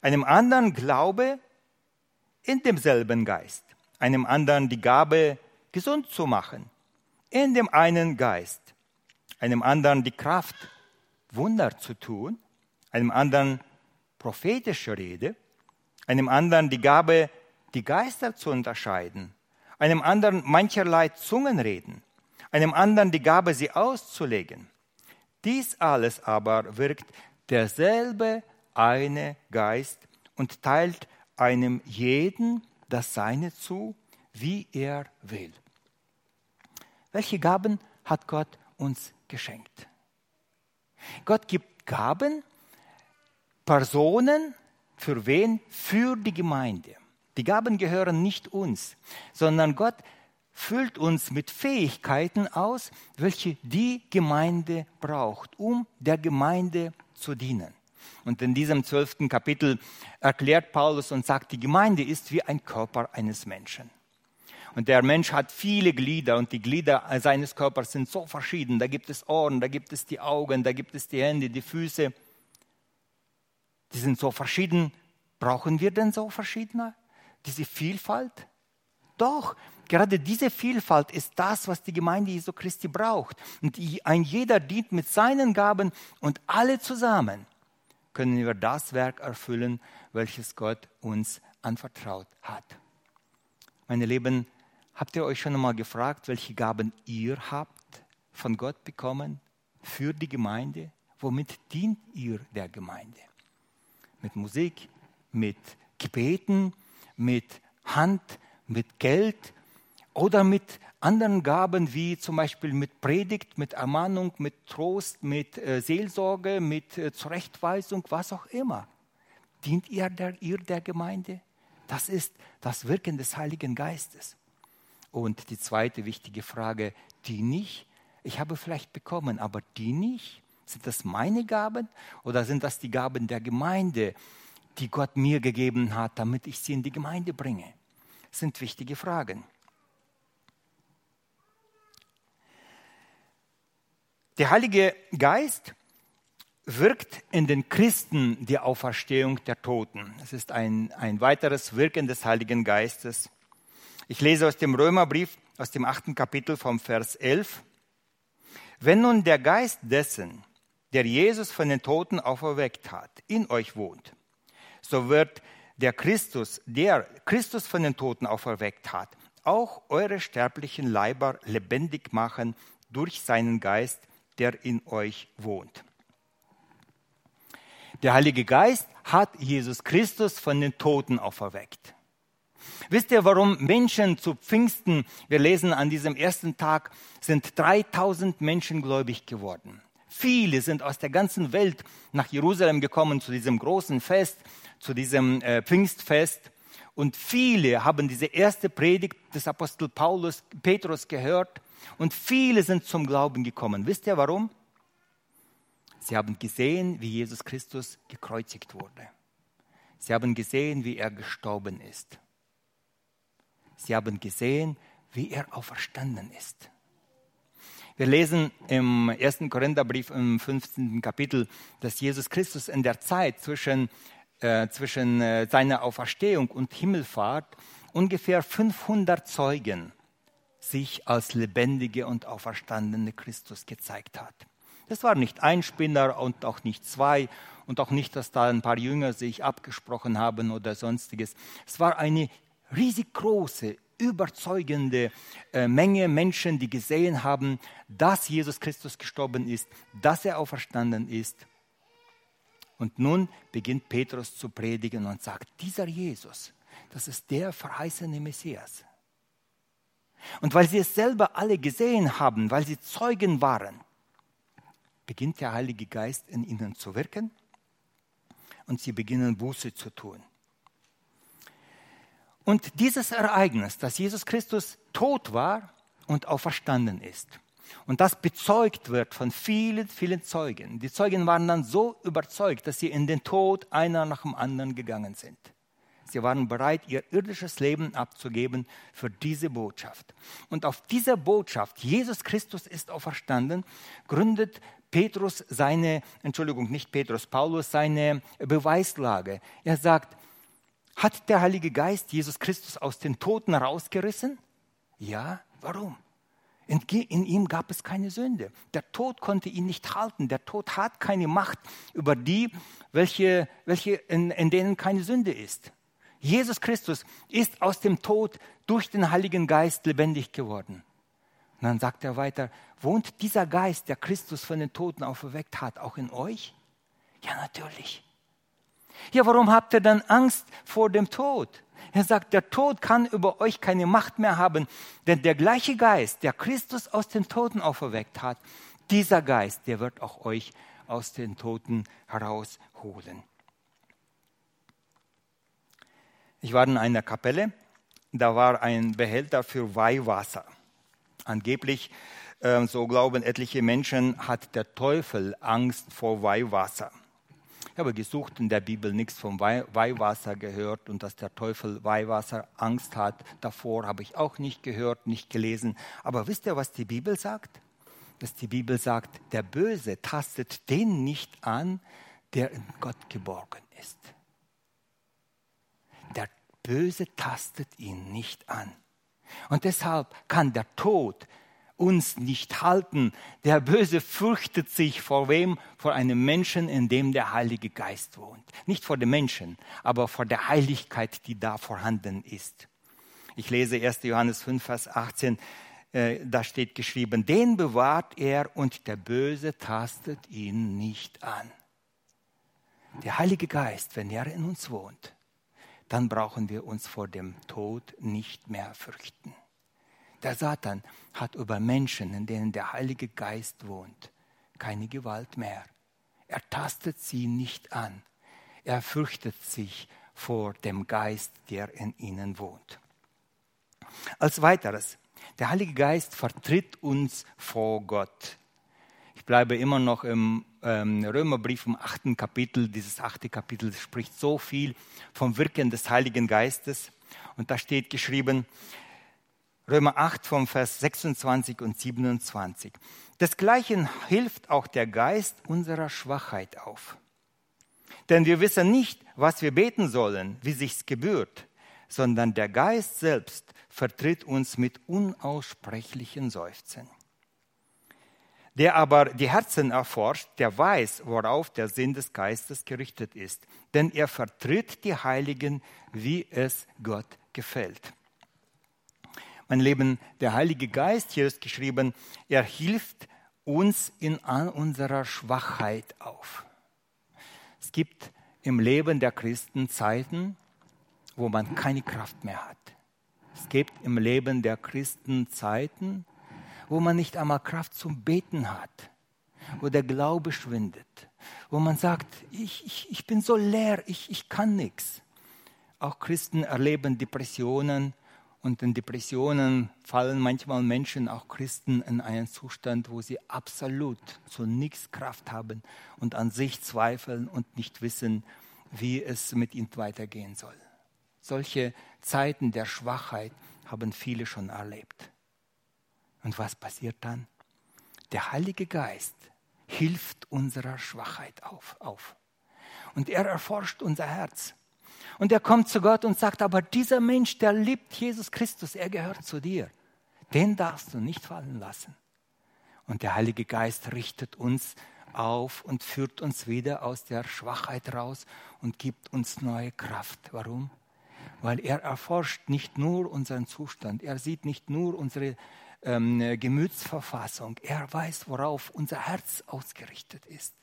Einem anderen Glaube in demselben Geist. Einem anderen die Gabe, gesund zu machen, in dem einen Geist. Einem anderen die Kraft, Wunder zu tun, einem anderen prophetische Rede, einem anderen die Gabe, die Geister zu unterscheiden, einem anderen mancherlei Zungenreden, einem anderen die Gabe, sie auszulegen. Dies alles aber wirkt derselbe eine Geist und teilt einem jeden das Seine zu, wie er will. Welche Gaben hat Gott uns geschenkt? Gott gibt Gaben, Personen, für wen? Für die Gemeinde. Die Gaben gehören nicht uns, sondern Gott füllt uns mit Fähigkeiten aus, welche die Gemeinde braucht, um der Gemeinde zu dienen. Und in diesem zwölften Kapitel erklärt Paulus und sagt, die Gemeinde ist wie ein Körper eines Menschen. Und der Mensch hat viele Glieder und die Glieder seines Körpers sind so verschieden. Da gibt es Ohren, da gibt es die Augen, da gibt es die Hände, die Füße. Die sind so verschieden. Brauchen wir denn so verschiedene? Diese Vielfalt? Doch, gerade diese Vielfalt ist das, was die Gemeinde Jesu Christi braucht. Und ein jeder dient mit seinen Gaben und alle zusammen können wir das Werk erfüllen, welches Gott uns anvertraut hat. Meine Lieben, Habt ihr euch schon einmal gefragt, welche Gaben ihr habt von Gott bekommen für die Gemeinde? Womit dient ihr der Gemeinde? Mit Musik, mit Gebeten, mit Hand, mit Geld oder mit anderen Gaben wie zum Beispiel mit Predigt, mit Ermahnung, mit Trost, mit äh, Seelsorge, mit äh, Zurechtweisung, was auch immer. Dient ihr der, ihr der Gemeinde? Das ist das Wirken des Heiligen Geistes. Und die zweite wichtige Frage, die nicht, ich habe vielleicht bekommen, aber die nicht, sind das meine Gaben oder sind das die Gaben der Gemeinde, die Gott mir gegeben hat, damit ich sie in die Gemeinde bringe? Das sind wichtige Fragen. Der Heilige Geist wirkt in den Christen die Auferstehung der Toten. Es ist ein, ein weiteres Wirken des Heiligen Geistes. Ich lese aus dem Römerbrief, aus dem achten Kapitel vom Vers 11. Wenn nun der Geist dessen, der Jesus von den Toten auferweckt hat, in euch wohnt, so wird der Christus, der Christus von den Toten auferweckt hat, auch eure sterblichen Leiber lebendig machen durch seinen Geist, der in euch wohnt. Der Heilige Geist hat Jesus Christus von den Toten auferweckt. Wisst ihr, warum Menschen zu Pfingsten, wir lesen an diesem ersten Tag, sind 3000 Menschen gläubig geworden. Viele sind aus der ganzen Welt nach Jerusalem gekommen zu diesem großen Fest, zu diesem äh, Pfingstfest. Und viele haben diese erste Predigt des Apostel Paulus, Petrus gehört. Und viele sind zum Glauben gekommen. Wisst ihr warum? Sie haben gesehen, wie Jesus Christus gekreuzigt wurde. Sie haben gesehen, wie er gestorben ist. Sie haben gesehen, wie er auferstanden ist. Wir lesen im 1. Korintherbrief im 15. Kapitel, dass Jesus Christus in der Zeit zwischen, äh, zwischen äh, seiner Auferstehung und Himmelfahrt ungefähr 500 Zeugen sich als lebendige und auferstandene Christus gezeigt hat. Das war nicht ein Spinner und auch nicht zwei und auch nicht, dass da ein paar Jünger sich abgesprochen haben oder sonstiges. Es war eine riesig große, überzeugende äh, Menge Menschen, die gesehen haben, dass Jesus Christus gestorben ist, dass er auferstanden ist. Und nun beginnt Petrus zu predigen und sagt, dieser Jesus, das ist der verheißene Messias. Und weil sie es selber alle gesehen haben, weil sie Zeugen waren, beginnt der Heilige Geist in ihnen zu wirken und sie beginnen Buße zu tun. Und dieses Ereignis, dass Jesus Christus tot war und auferstanden ist, und das bezeugt wird von vielen, vielen Zeugen. Die Zeugen waren dann so überzeugt, dass sie in den Tod einer nach dem anderen gegangen sind. Sie waren bereit, ihr irdisches Leben abzugeben für diese Botschaft. Und auf dieser Botschaft, Jesus Christus ist auferstanden, gründet Petrus seine, Entschuldigung, nicht Petrus, Paulus seine Beweislage. Er sagt, hat der Heilige Geist Jesus Christus aus den Toten rausgerissen? Ja, warum? In, ihm gab es keine Sünde. Der Tod konnte ihn nicht halten. Der Tod hat keine Macht über die, welche, welche in, in denen keine Sünde ist. Jesus Christus ist aus dem Tod durch den Heiligen Geist lebendig geworden. Und dann sagt er weiter, wohnt dieser Geist, der Christus von den Toten auferweckt hat, auch in euch? Ja, natürlich. Ja, warum habt ihr dann Angst vor dem Tod? Er sagt, der Tod kann über euch keine Macht mehr haben, denn der gleiche Geist, der Christus aus den Toten auferweckt hat, dieser Geist, der wird auch euch aus den Toten herausholen. Ich war in einer Kapelle, da war ein Behälter für Weihwasser. Angeblich, äh, so glauben etliche Menschen, hat der Teufel Angst vor Weihwasser. Ich habe gesucht in der Bibel nichts vom Weihwasser gehört und dass der Teufel Weihwasser Angst hat. Davor habe ich auch nicht gehört, nicht gelesen. Aber wisst ihr, was die Bibel sagt? Dass die Bibel sagt, der Böse tastet den nicht an, der in Gott geborgen ist. Böse tastet ihn nicht an. Und deshalb kann der Tod uns nicht halten. Der Böse fürchtet sich vor wem? Vor einem Menschen, in dem der Heilige Geist wohnt. Nicht vor dem Menschen, aber vor der Heiligkeit, die da vorhanden ist. Ich lese 1. Johannes 5, Vers 18. Äh, da steht geschrieben, den bewahrt er und der Böse tastet ihn nicht an. Der Heilige Geist, wenn er in uns wohnt, dann brauchen wir uns vor dem Tod nicht mehr fürchten. Der Satan hat über Menschen, in denen der Heilige Geist wohnt, keine Gewalt mehr. Er tastet sie nicht an. Er fürchtet sich vor dem Geist, der in ihnen wohnt. Als weiteres, der Heilige Geist vertritt uns vor Gott. Bleibe immer noch im ähm, Römerbrief im achten Kapitel. Dieses achte Kapitel spricht so viel vom Wirken des Heiligen Geistes. Und da steht geschrieben, Römer 8 vom Vers 26 und 27. Desgleichen hilft auch der Geist unserer Schwachheit auf. Denn wir wissen nicht, was wir beten sollen, wie sich's gebührt, sondern der Geist selbst vertritt uns mit unaussprechlichen Seufzen. Der aber die Herzen erforscht, der weiß, worauf der Sinn des Geistes gerichtet ist, denn er vertritt die Heiligen, wie es Gott gefällt. Mein Leben, der Heilige Geist, hier ist geschrieben, er hilft uns in unserer Schwachheit auf. Es gibt im Leben der Christen Zeiten, wo man keine Kraft mehr hat. Es gibt im Leben der Christen Zeiten, wo man nicht einmal Kraft zum Beten hat, wo der Glaube schwindet, wo man sagt, ich, ich, ich bin so leer, ich, ich kann nichts. Auch Christen erleben Depressionen, und in Depressionen fallen manchmal Menschen, auch Christen, in einen Zustand, wo sie absolut zu nichts Kraft haben und an sich zweifeln und nicht wissen, wie es mit ihnen weitergehen soll. Solche Zeiten der Schwachheit haben viele schon erlebt. Und was passiert dann? Der Heilige Geist hilft unserer Schwachheit auf. auf. Und er erforscht unser Herz. Und er kommt zu Gott und sagt, aber dieser Mensch, der liebt Jesus Christus, er gehört zu dir. Den darfst du nicht fallen lassen. Und der Heilige Geist richtet uns auf und führt uns wieder aus der Schwachheit raus und gibt uns neue Kraft. Warum? Weil er erforscht nicht nur unseren Zustand, er sieht nicht nur unsere ähm, Gemütsverfassung, er weiß, worauf unser Herz ausgerichtet ist.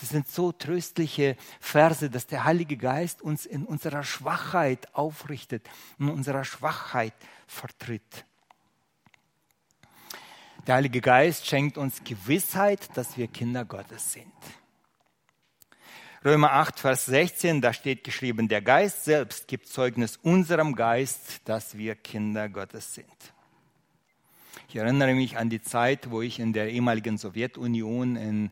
Das sind so tröstliche Verse, dass der Heilige Geist uns in unserer Schwachheit aufrichtet, in unserer Schwachheit vertritt. Der Heilige Geist schenkt uns Gewissheit, dass wir Kinder Gottes sind. Römer 8, Vers 16, da steht geschrieben, der Geist selbst gibt Zeugnis unserem Geist, dass wir Kinder Gottes sind. Ich erinnere mich an die Zeit, wo ich in der ehemaligen Sowjetunion in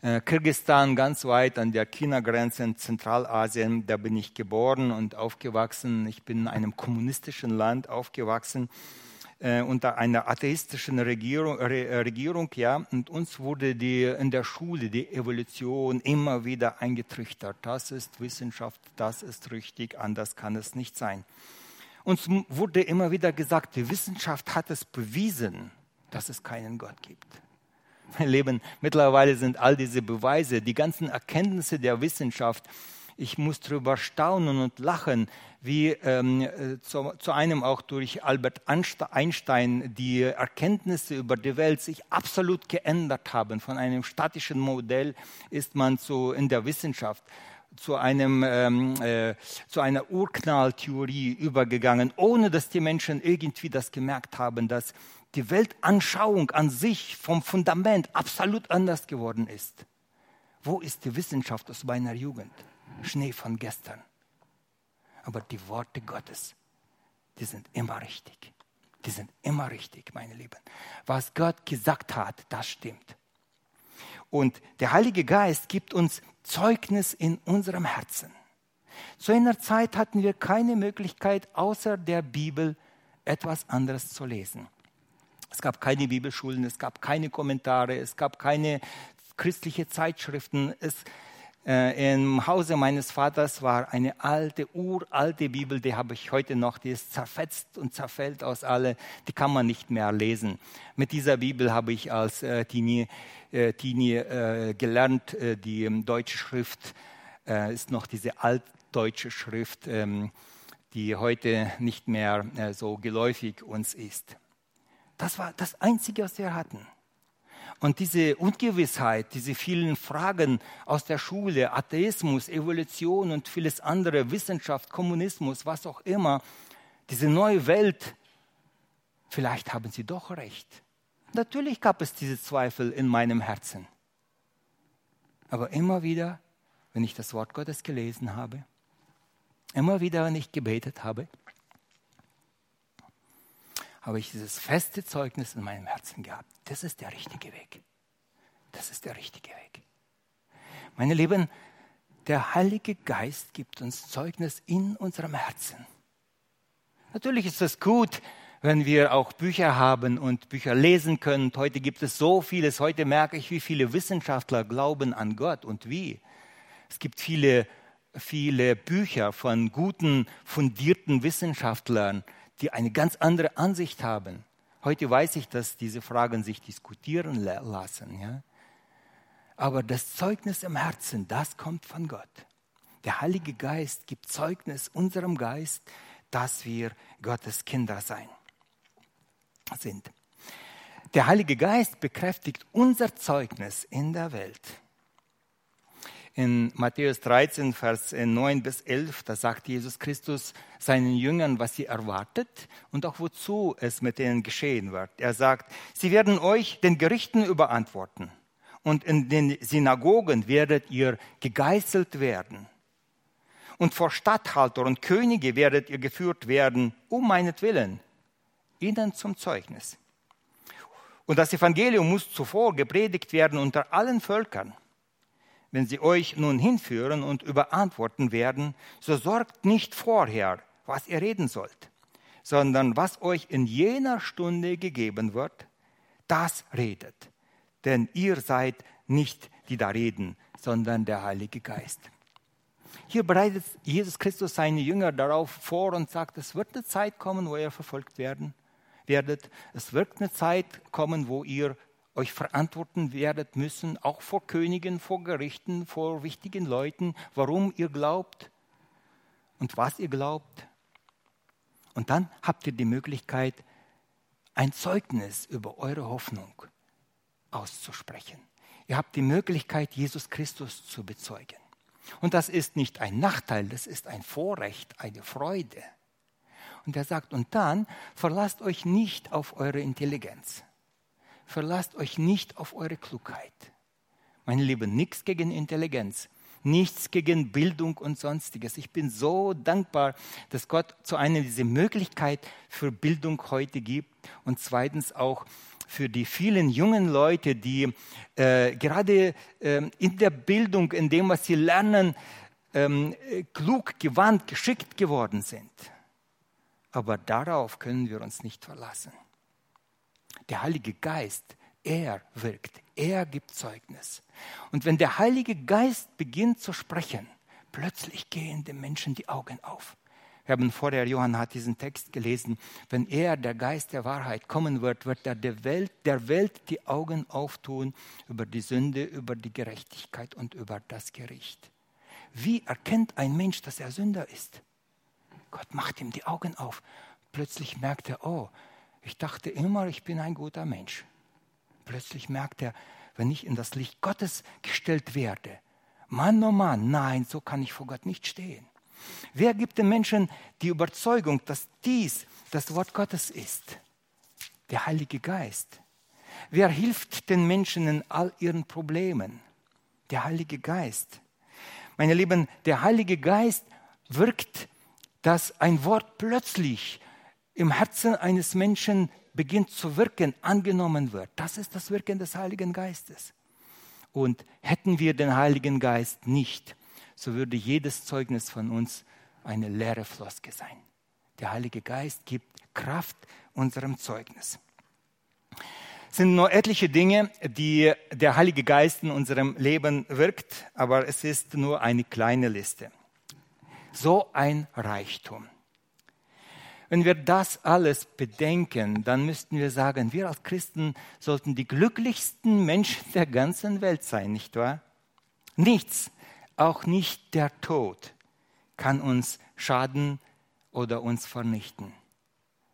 äh, Kirgisistan, ganz weit an der China-Grenze in Zentralasien, da bin ich geboren und aufgewachsen. Ich bin in einem kommunistischen Land aufgewachsen äh, unter einer atheistischen Regierung, Re, Regierung, ja, und uns wurde die, in der Schule die Evolution immer wieder eingetrichtert. Das ist Wissenschaft, das ist richtig, anders kann es nicht sein. Uns wurde immer wieder gesagt, die Wissenschaft hat es bewiesen, dass es keinen Gott gibt. [laughs] Mein Leben, mittlerweile sind all diese Beweise, die ganzen Erkenntnisse der Wissenschaft, ich muss darüber staunen und lachen, wie ähm, äh, zu, zu, einem auch durch Albert Einstein die Erkenntnisse über die Welt sich absolut geändert haben. Von einem statischen Modell ist man zu, in der Wissenschaft zu, einem, ähm, äh, zu einer Urknalltheorie übergegangen, ohne dass die Menschen irgendwie das gemerkt haben, dass die Weltanschauung an sich vom Fundament absolut anders geworden ist. Wo ist die Wissenschaft aus meiner Jugend? Schnee von gestern. Aber die Worte Gottes, die sind immer richtig. Die sind immer richtig, meine Lieben. Was Gott gesagt hat, das stimmt. Und der Heilige Geist gibt uns Zeugnis in unserem Herzen. Zu einer Zeit hatten wir keine Möglichkeit, außer der Bibel etwas anderes zu lesen. Es gab keine Bibelschulen, es gab keine Kommentare, es gab keine christliche Zeitschriften. Es, äh, Im Hause meines Vaters war eine alte, uralte Bibel, die habe ich heute noch, die ist zerfetzt und zerfällt aus alle, die kann man nicht mehr lesen. Mit dieser Bibel habe ich als äh, Teenie, äh, Teenie äh, gelernt, äh, die ähm, deutsche Schrift äh, ist noch diese altdeutsche Schrift, ähm, die heute nicht mehr so geläufig uns ist. Das war das Einzige, was wir hatten. Und diese Ungewissheit, diese vielen Fragen aus der Schule, Atheismus, Evolution und vieles andere, Wissenschaft, Kommunismus, was auch immer, diese neue Welt, vielleicht haben sie doch recht. Natürlich gab es diese Zweifel in meinem Herzen. Aber immer wieder, wenn ich das Wort Gottes gelesen habe, immer wieder, wenn ich gebetet habe, habe ich dieses feste Zeugnis in meinem Herzen gehabt. Das ist der richtige Weg. Das ist der richtige Weg. Meine Lieben, der Heilige Geist gibt uns Zeugnis in unserem Herzen. Natürlich ist es gut, wenn wir auch Bücher haben und Bücher lesen können. Heute gibt es so vieles. Heute merke ich, wie viele Wissenschaftler glauben an Gott und wie. Es gibt viele, viele Bücher von guten, fundierten Wissenschaftlern, die eine ganz andere Ansicht haben. Heute weiß ich, dass diese Fragen sich diskutieren lassen. Ja? Aber das Zeugnis im Herzen, das kommt von Gott. Der Heilige Geist gibt Zeugnis unserem Geist, dass wir Gottes Kinder sein, sind. Der Heilige Geist bekräftigt unser Zeugnis in der Welt. In Matthäus 13, Vers 9 bis 11, da sagt Jesus Christus seinen Jüngern, was sie erwartet und auch wozu es mit ihnen geschehen wird. Er sagt, sie werden euch den Gerichten überantworten und in den Synagogen werdet ihr gegeißelt werden. Und vor Statthalter und Könige werdet ihr geführt werden, um meinetwillen, ihnen zum Zeugnis. Und das Evangelium muss zuvor gepredigt werden unter allen Völkern. Wenn sie euch nun hinführen und überantworten werden, so sorgt nicht vorher, was ihr reden sollt, sondern was euch in jener Stunde gegeben wird, das redet. Denn ihr seid nicht die da reden, sondern der Heilige Geist. Hier bereitet Jesus Christus seine Jünger darauf vor und sagt, es wird eine Zeit kommen, wo ihr verfolgt werden werdet. Es wird eine Zeit kommen, wo ihr euch verantworten werdet müssen, auch vor Königen, vor Gerichten, vor wichtigen Leuten, warum ihr glaubt und was ihr glaubt. Und dann habt ihr die Möglichkeit, ein Zeugnis über eure Hoffnung auszusprechen. Ihr habt die Möglichkeit, Jesus Christus zu bezeugen. Und das ist nicht ein Nachteil, das ist ein Vorrecht, eine Freude. Und er sagt, und dann verlasst euch nicht auf eure Intelligenz. Verlasst euch nicht auf eure Klugheit. Meine Lieben, nichts gegen Intelligenz, nichts gegen Bildung und sonstiges. Ich bin so dankbar, dass Gott zu einer diese Möglichkeit für Bildung heute gibt und zweitens auch für die vielen jungen Leute, die äh, gerade äh, in der Bildung, in dem, was sie lernen, ähm, klug, gewandt, geschickt geworden sind. Aber darauf können wir uns nicht verlassen. Der Heilige Geist, er wirkt, er gibt Zeugnis. Und wenn der Heilige Geist beginnt zu sprechen, plötzlich gehen den Menschen die Augen auf. Wir haben vorher, Johann hat diesen Text gelesen, wenn er, der Geist der Wahrheit, kommen wird, wird er der Welt, der Welt die Augen auftun über die Sünde, über die Gerechtigkeit und über das Gericht. Wie erkennt ein Mensch, dass er Sünder ist? Gott macht ihm die Augen auf. Plötzlich merkt er, oh, ich dachte immer, ich bin ein guter Mensch. Plötzlich merkt er, wenn ich in das Licht Gottes gestellt werde, Mann, oh Mann, nein, so kann ich vor Gott nicht stehen. Wer gibt den Menschen die Überzeugung, dass dies das Wort Gottes ist? Der Heilige Geist. Wer hilft den Menschen in all ihren Problemen? Der Heilige Geist. Meine Lieben, der Heilige Geist wirkt, dass ein Wort plötzlich im Herzen eines Menschen beginnt zu wirken, angenommen wird. Das ist das Wirken des Heiligen Geistes. Und hätten wir den Heiligen Geist nicht, so würde jedes Zeugnis von uns eine leere Floske sein. Der Heilige Geist gibt Kraft unserem Zeugnis. Es sind nur etliche Dinge, die der Heilige Geist in unserem Leben wirkt, aber es ist nur eine kleine Liste. So ein Reichtum. Wenn wir das alles bedenken, dann müssten wir sagen, wir als Christen sollten die glücklichsten Menschen der ganzen Welt sein, nicht wahr? Nichts auch nicht der Tod kann uns schaden oder uns vernichten.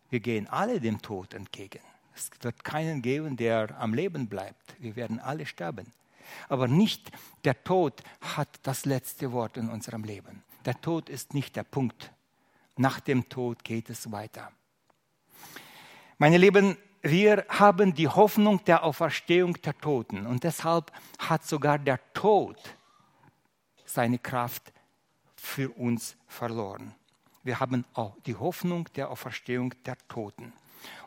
Wir gehen alle dem Tod entgegen. Es wird keinen geben, der am Leben bleibt. Wir werden alle sterben. Aber nicht der Tod hat das letzte Wort in unserem Leben. Der Tod ist nicht der Punkt. Nach dem Tod geht es weiter. Meine Lieben, wir haben die Hoffnung der Auferstehung der Toten und deshalb hat sogar der Tod seine Kraft für uns verloren. Wir haben auch die Hoffnung der Auferstehung der Toten.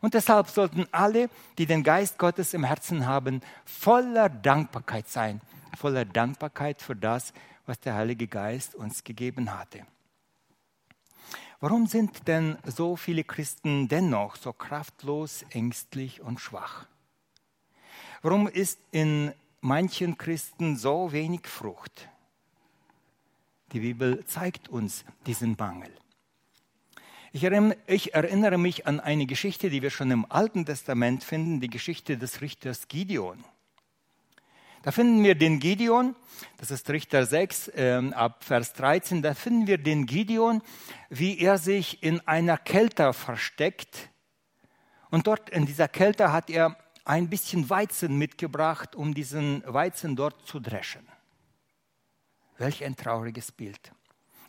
Und deshalb sollten alle, die den Geist Gottes im Herzen haben, voller Dankbarkeit sein, voller Dankbarkeit für das, was der Heilige Geist uns gegeben hatte. Warum sind denn so viele Christen dennoch so kraftlos, ängstlich und schwach? Warum ist in manchen Christen so wenig Frucht? Die Bibel zeigt uns diesen Mangel. Ich erinnere mich an eine Geschichte, die wir schon im Alten Testament finden, die Geschichte des Richters Gideon. Da finden wir den Gideon, das ist Richter 6 äh, ab Vers 13, da finden wir den Gideon, wie er sich in einer Kälte versteckt. Und dort in dieser Kälte hat er ein bisschen Weizen mitgebracht, um diesen Weizen dort zu dreschen. Welch ein trauriges Bild.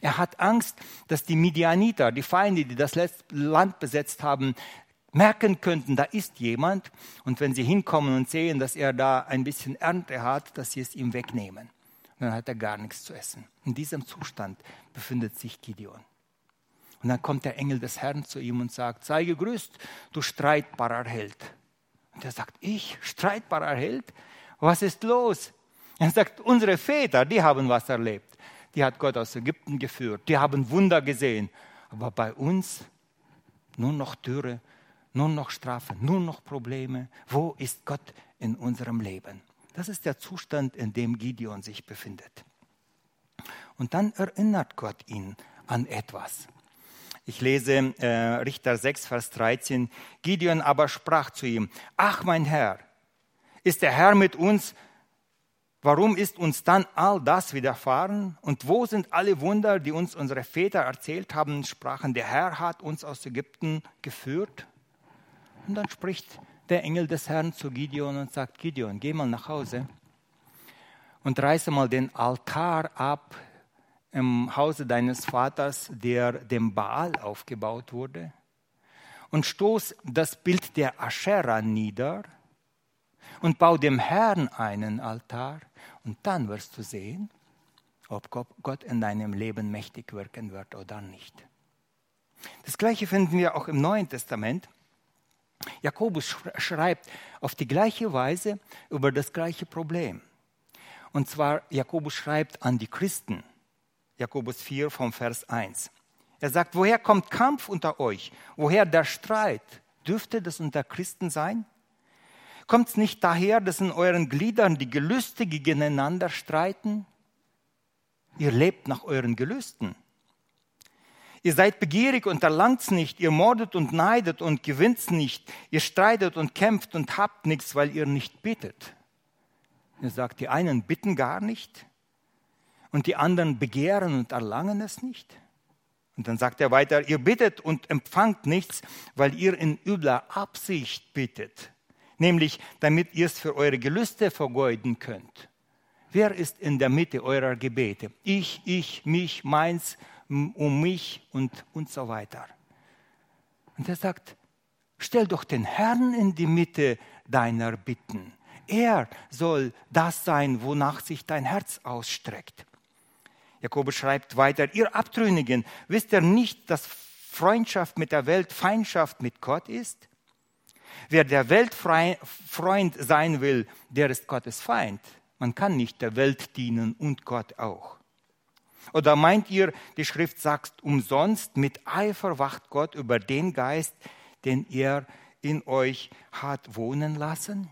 Er hat Angst, dass die Midianiter, die Feinde, die das Land besetzt haben, merken könnten, da ist jemand. Und wenn sie hinkommen und sehen, dass er da ein bisschen Ernte hat, dass sie es ihm wegnehmen. dann hat er gar nichts zu essen. In diesem Zustand befindet sich Gideon. Und dann kommt der Engel des Herrn zu ihm und sagt, sei gegrüßt, du streitbarer Held. Und er sagt, ich, streitbarer Held? Was ist los? Er sagt, unsere Väter, die haben was erlebt. Die hat Gott aus Ägypten geführt. Die haben Wunder gesehen. Aber bei uns nur noch Dürre, nur noch Strafe, nur noch Probleme. Wo ist Gott in unserem Leben? Das ist der Zustand, in dem Gideon sich befindet. Und dann erinnert Gott ihn an etwas. Ich lese äh, Richter 6, Vers 13. Gideon aber sprach zu ihm, ach mein Herr, Ist der Herr mit uns? Warum ist uns dann all das widerfahren? Und wo sind alle Wunder, die uns unsere Väter erzählt haben, sprachen, der Herr hat uns aus Ägypten geführt? Und dann spricht der Engel des Herrn zu Gideon und sagt, Gideon, geh mal nach Hause und reiße mal den Altar ab im Hause deines Vaters, der dem Baal aufgebaut wurde, und stoß das Bild der Aschera nieder und bau dem Herrn einen Altar und dann wirst du sehen, ob Gott in deinem Leben mächtig wirken wird oder nicht. Das gleiche finden wir auch im Neuen Testament. Jakobus schreibt auf die gleiche Weise über das gleiche Problem. Und zwar, Jakobus schreibt an die Christen, Jakobus 4 vom Vers 1. Er sagt, woher kommt Kampf unter euch? Woher der Streit? Dürfte das unter Christen sein? Kommt es nicht daher, dass in euren Gliedern die Gelüste gegeneinander streiten? Ihr lebt nach euren Gelüsten. Ihr seid begierig und erlangt's nicht. Ihr mordet und neidet und gewinnt's nicht. Ihr streitet und kämpft und habt nichts, weil ihr nicht bittet. Er sagt, die einen bitten gar nicht und die anderen begehren und erlangen es nicht. Und dann sagt er weiter, ihr bittet und empfangt nichts, weil ihr in übler Absicht bittet nämlich damit ihr es für eure Gelüste vergeuden könnt. Wer ist in der Mitte eurer Gebete? Ich, ich, mich, meins, um mich und, und so weiter. Und er sagt, stell doch den Herrn in die Mitte deiner Bitten. Er soll das sein, wonach sich dein Herz ausstreckt. Jakobus schreibt weiter, ihr Abtrünnigen, wisst ihr nicht, dass Freundschaft mit der Welt Feindschaft mit Gott ist? Wer der Weltfreund sein will, der ist Gottes Feind. Man kann nicht der Welt dienen und Gott auch. Oder meint ihr, die Schrift sagt umsonst, mit Eifer wacht Gott über den Geist, den er in euch hat wohnen lassen?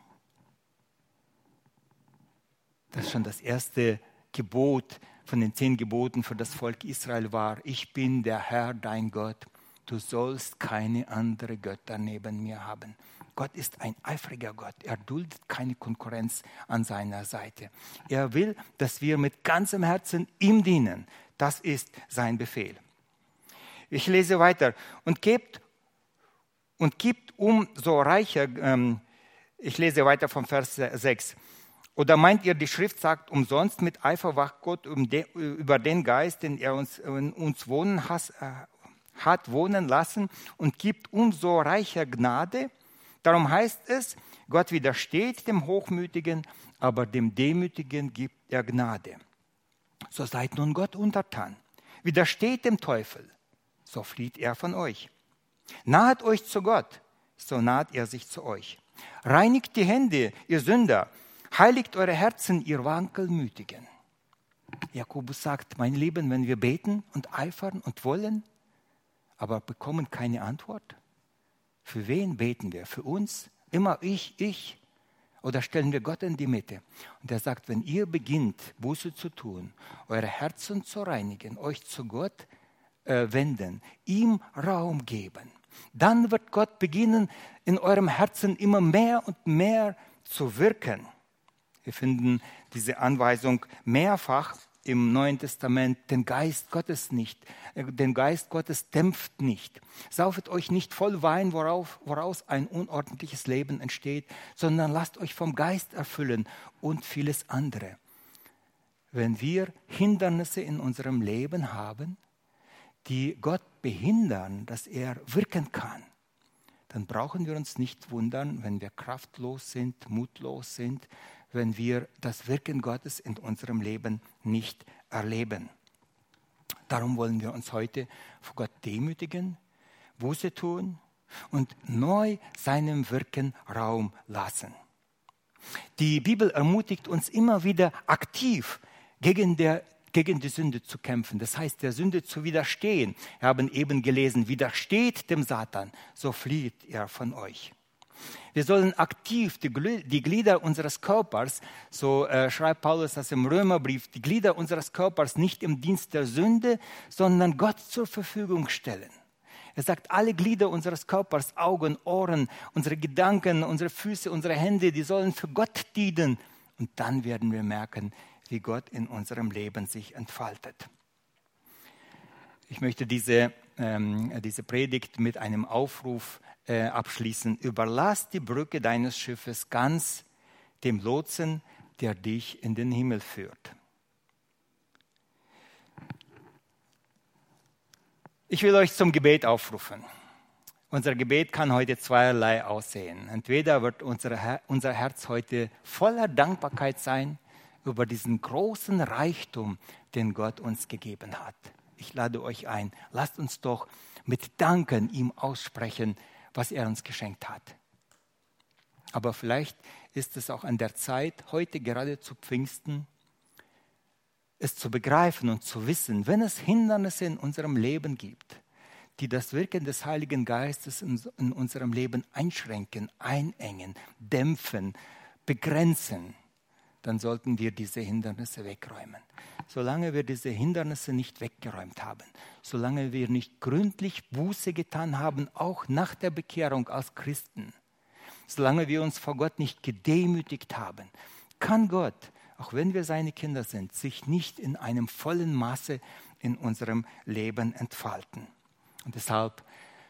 Das ist schon das erste Gebot von den zehn Geboten für das Volk Israel war. Ich bin der Herr, dein Gott. Du sollst keine andere Götter neben mir haben. Gott ist ein eifriger Gott. Er duldet keine Konkurrenz an seiner Seite. Er will, dass wir mit ganzem Herzen ihm dienen. Das ist sein Befehl. Ich lese weiter. Und gebt und gibt umso reicher. Ähm, ich lese weiter vom Vers 6. Oder meint ihr, die Schrift sagt umsonst mit Eifer wacht Gott über den Geist, den er uns, uns wohnen has, äh, hat wohnen lassen und gibt umso reicher Gnade? Darum heißt es, Gott widersteht dem Hochmütigen, aber dem Demütigen gibt er Gnade. So seid nun Gott untertan. Widersteht dem Teufel, so flieht er von euch. Nahet euch zu Gott, so naht er sich zu euch. Reinigt die Hände, ihr Sünder, heiligt eure Herzen, ihr Wankelmütigen. Jakobus sagt, mein Lieben, wenn wir beten und eifern und wollen, aber bekommen keine Antwort, für wen beten wir? Für uns? Immer ich, ich? Oder stellen wir Gott in die Mitte? Und er sagt, wenn ihr beginnt, Buße zu tun, eure Herzen zu reinigen, euch zu Gott äh, wenden, ihm Raum geben, dann wird Gott beginnen, in eurem Herzen immer mehr und mehr zu wirken. Wir finden diese Anweisung mehrfach im Neuen Testament den Geist Gottes nicht. Äh, den Geist Gottes dämpft nicht. Saufet euch nicht voll Wein, worauf, woraus ein unordentliches Leben entsteht, sondern lasst euch vom Geist erfüllen und vieles andere. Wenn wir Hindernisse in unserem Leben haben, die Gott behindern, dass er wirken kann, dann brauchen wir uns nicht wundern, wenn wir kraftlos sind, mutlos sind, wenn wir das Wirken Gottes in unserem Leben nicht erleben. Darum wollen wir uns heute vor Gott demütigen, Buße tun und neu seinem Wirken Raum lassen. Die Bibel ermutigt uns immer wieder aktiv gegen, der, gegen die Sünde zu kämpfen. Das heißt, der Sünde zu widerstehen. Wir haben eben gelesen, widersteht dem Satan, so flieht er von euch. Wir sollen aktiv die, Glieder unseres Körpers, so äh, schreibt Paulus das im Römerbrief, die Glieder unseres Körpers nicht im Dienst der Sünde, sondern Gott zur Verfügung stellen. Er sagt, alle Glieder unseres Körpers, Augen, Ohren, unsere Gedanken, unsere Füße, unsere Hände, die sollen für Gott dienen. Und dann werden wir merken, wie Gott in unserem Leben sich entfaltet. Ich möchte diese, ähm, diese Predigt mit einem Aufruf äh, abschließen. Überlass die Brücke deines Schiffes ganz dem Lotsen, der dich in den Himmel führt. Ich will euch zum Gebet aufrufen. Unser Gebet kann heute zweierlei aussehen. Entweder wird unser, unser Herz heute voller Dankbarkeit sein über diesen großen Reichtum, den Gott uns gegeben hat. Ich lade euch ein, lasst uns doch mit Danken ihm aussprechen, was er uns geschenkt hat. Aber vielleicht ist es auch an der Zeit, heute gerade zu Pfingsten, es zu begreifen und zu wissen, wenn es Hindernisse in unserem Leben gibt, die das Wirken des Heiligen Geistes in, unserem Leben einschränken, einengen, dämpfen, begrenzen, dann sollten wir diese Hindernisse wegräumen. Solange wir diese Hindernisse nicht weggeräumt haben, solange wir nicht gründlich Buße getan haben, auch nach der Bekehrung als Christen, solange wir uns vor Gott nicht gedemütigt haben, kann Gott auch wenn wir seine Kinder sind, sich nicht in einem vollen Maße in unserem Leben entfalten. Und deshalb,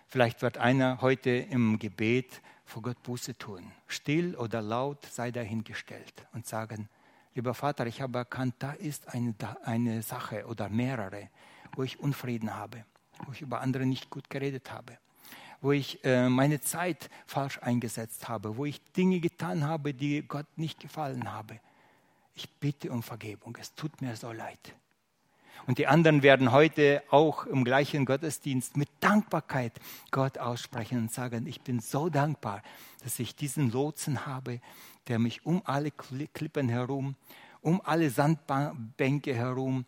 vielleicht wird einer heute im Gebet vor Gott Buße tun, still oder laut sei dahingestellt und sagen, lieber Vater, ich habe erkannt, da ist eine, eine Sache oder mehrere, wo ich Unfrieden habe, wo ich über andere nicht gut geredet habe wo ich äh, meine Zeit falsch eingesetzt habe, wo ich Dinge getan habe, die Gott nicht gefallen habe ich bitte um Vergebung, es tut mir so leid. Und die anderen werden heute auch im gleichen Gottesdienst mit Dankbarkeit Gott aussprechen und sagen, ich bin so dankbar, dass ich diesen Lotsen habe, der mich um alle Klippen herum, um alle Sandbänke herum,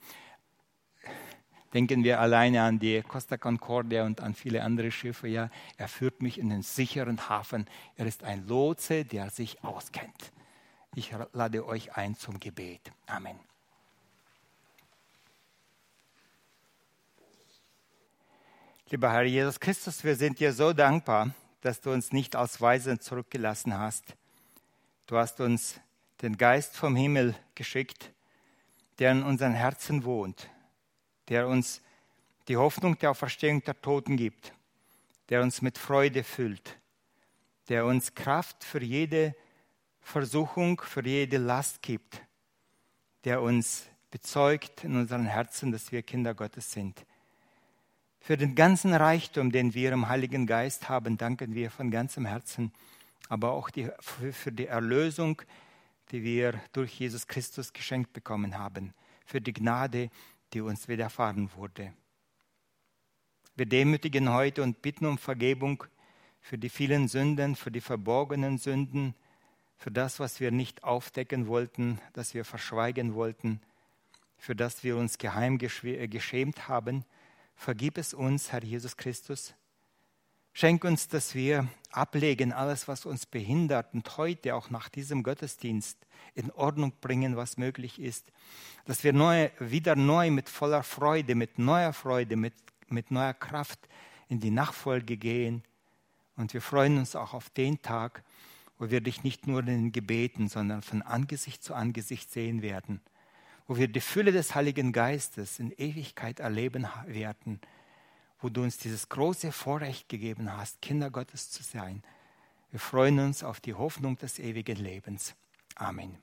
denken wir alleine an die Costa Concordia und an viele andere Schiffe, ja, er führt mich in den sicheren Hafen. Er ist ein Lotse, der sich auskennt. Ich lade euch ein zum Gebet. Amen. Lieber Herr Jesus Christus, wir sind dir so dankbar, dass du uns nicht als Weisen zurückgelassen hast. Du hast uns den Geist vom Himmel geschickt, der in unseren Herzen wohnt, der uns die Hoffnung der Auferstehung der Toten gibt, der uns mit Freude füllt, der uns Kraft für jede Versuchung, für jede Last gibt, der uns bezeugt in unseren Herzen, dass wir Kinder Gottes sind. Für den ganzen Reichtum, den wir im Heiligen Geist haben, danken wir von ganzem Herzen, aber auch die, für die Erlösung, die wir durch Jesus Christus geschenkt bekommen haben, für die Gnade, die uns widerfahren wurde. Wir demütigen heute und bitten um Vergebung für die vielen Sünden, für die verborgenen Sünden, für das, was wir nicht aufdecken wollten, das wir verschweigen wollten, für das wir uns geheim äh, geschämt haben. Vergib es uns, Herr Jesus Christus. Schenk uns, dass wir ablegen alles, was uns behindert und heute auch nach diesem Gottesdienst in Ordnung bringen, was möglich ist. Dass wir neu, wieder neu mit voller Freude, mit neuer Freude, mit, mit neuer Kraft in die Nachfolge gehen. Und wir freuen uns auch auf den Tag, wo wir dich nicht nur in den Gebeten, sondern von Angesicht zu Angesicht sehen werden, wo wir die Fülle des Heiligen Geistes in Ewigkeit erleben werden, wo du uns dieses große Vorrecht gegeben hast, Kinder Gottes zu sein. Wir freuen uns auf die Hoffnung des ewigen Lebens. Amen.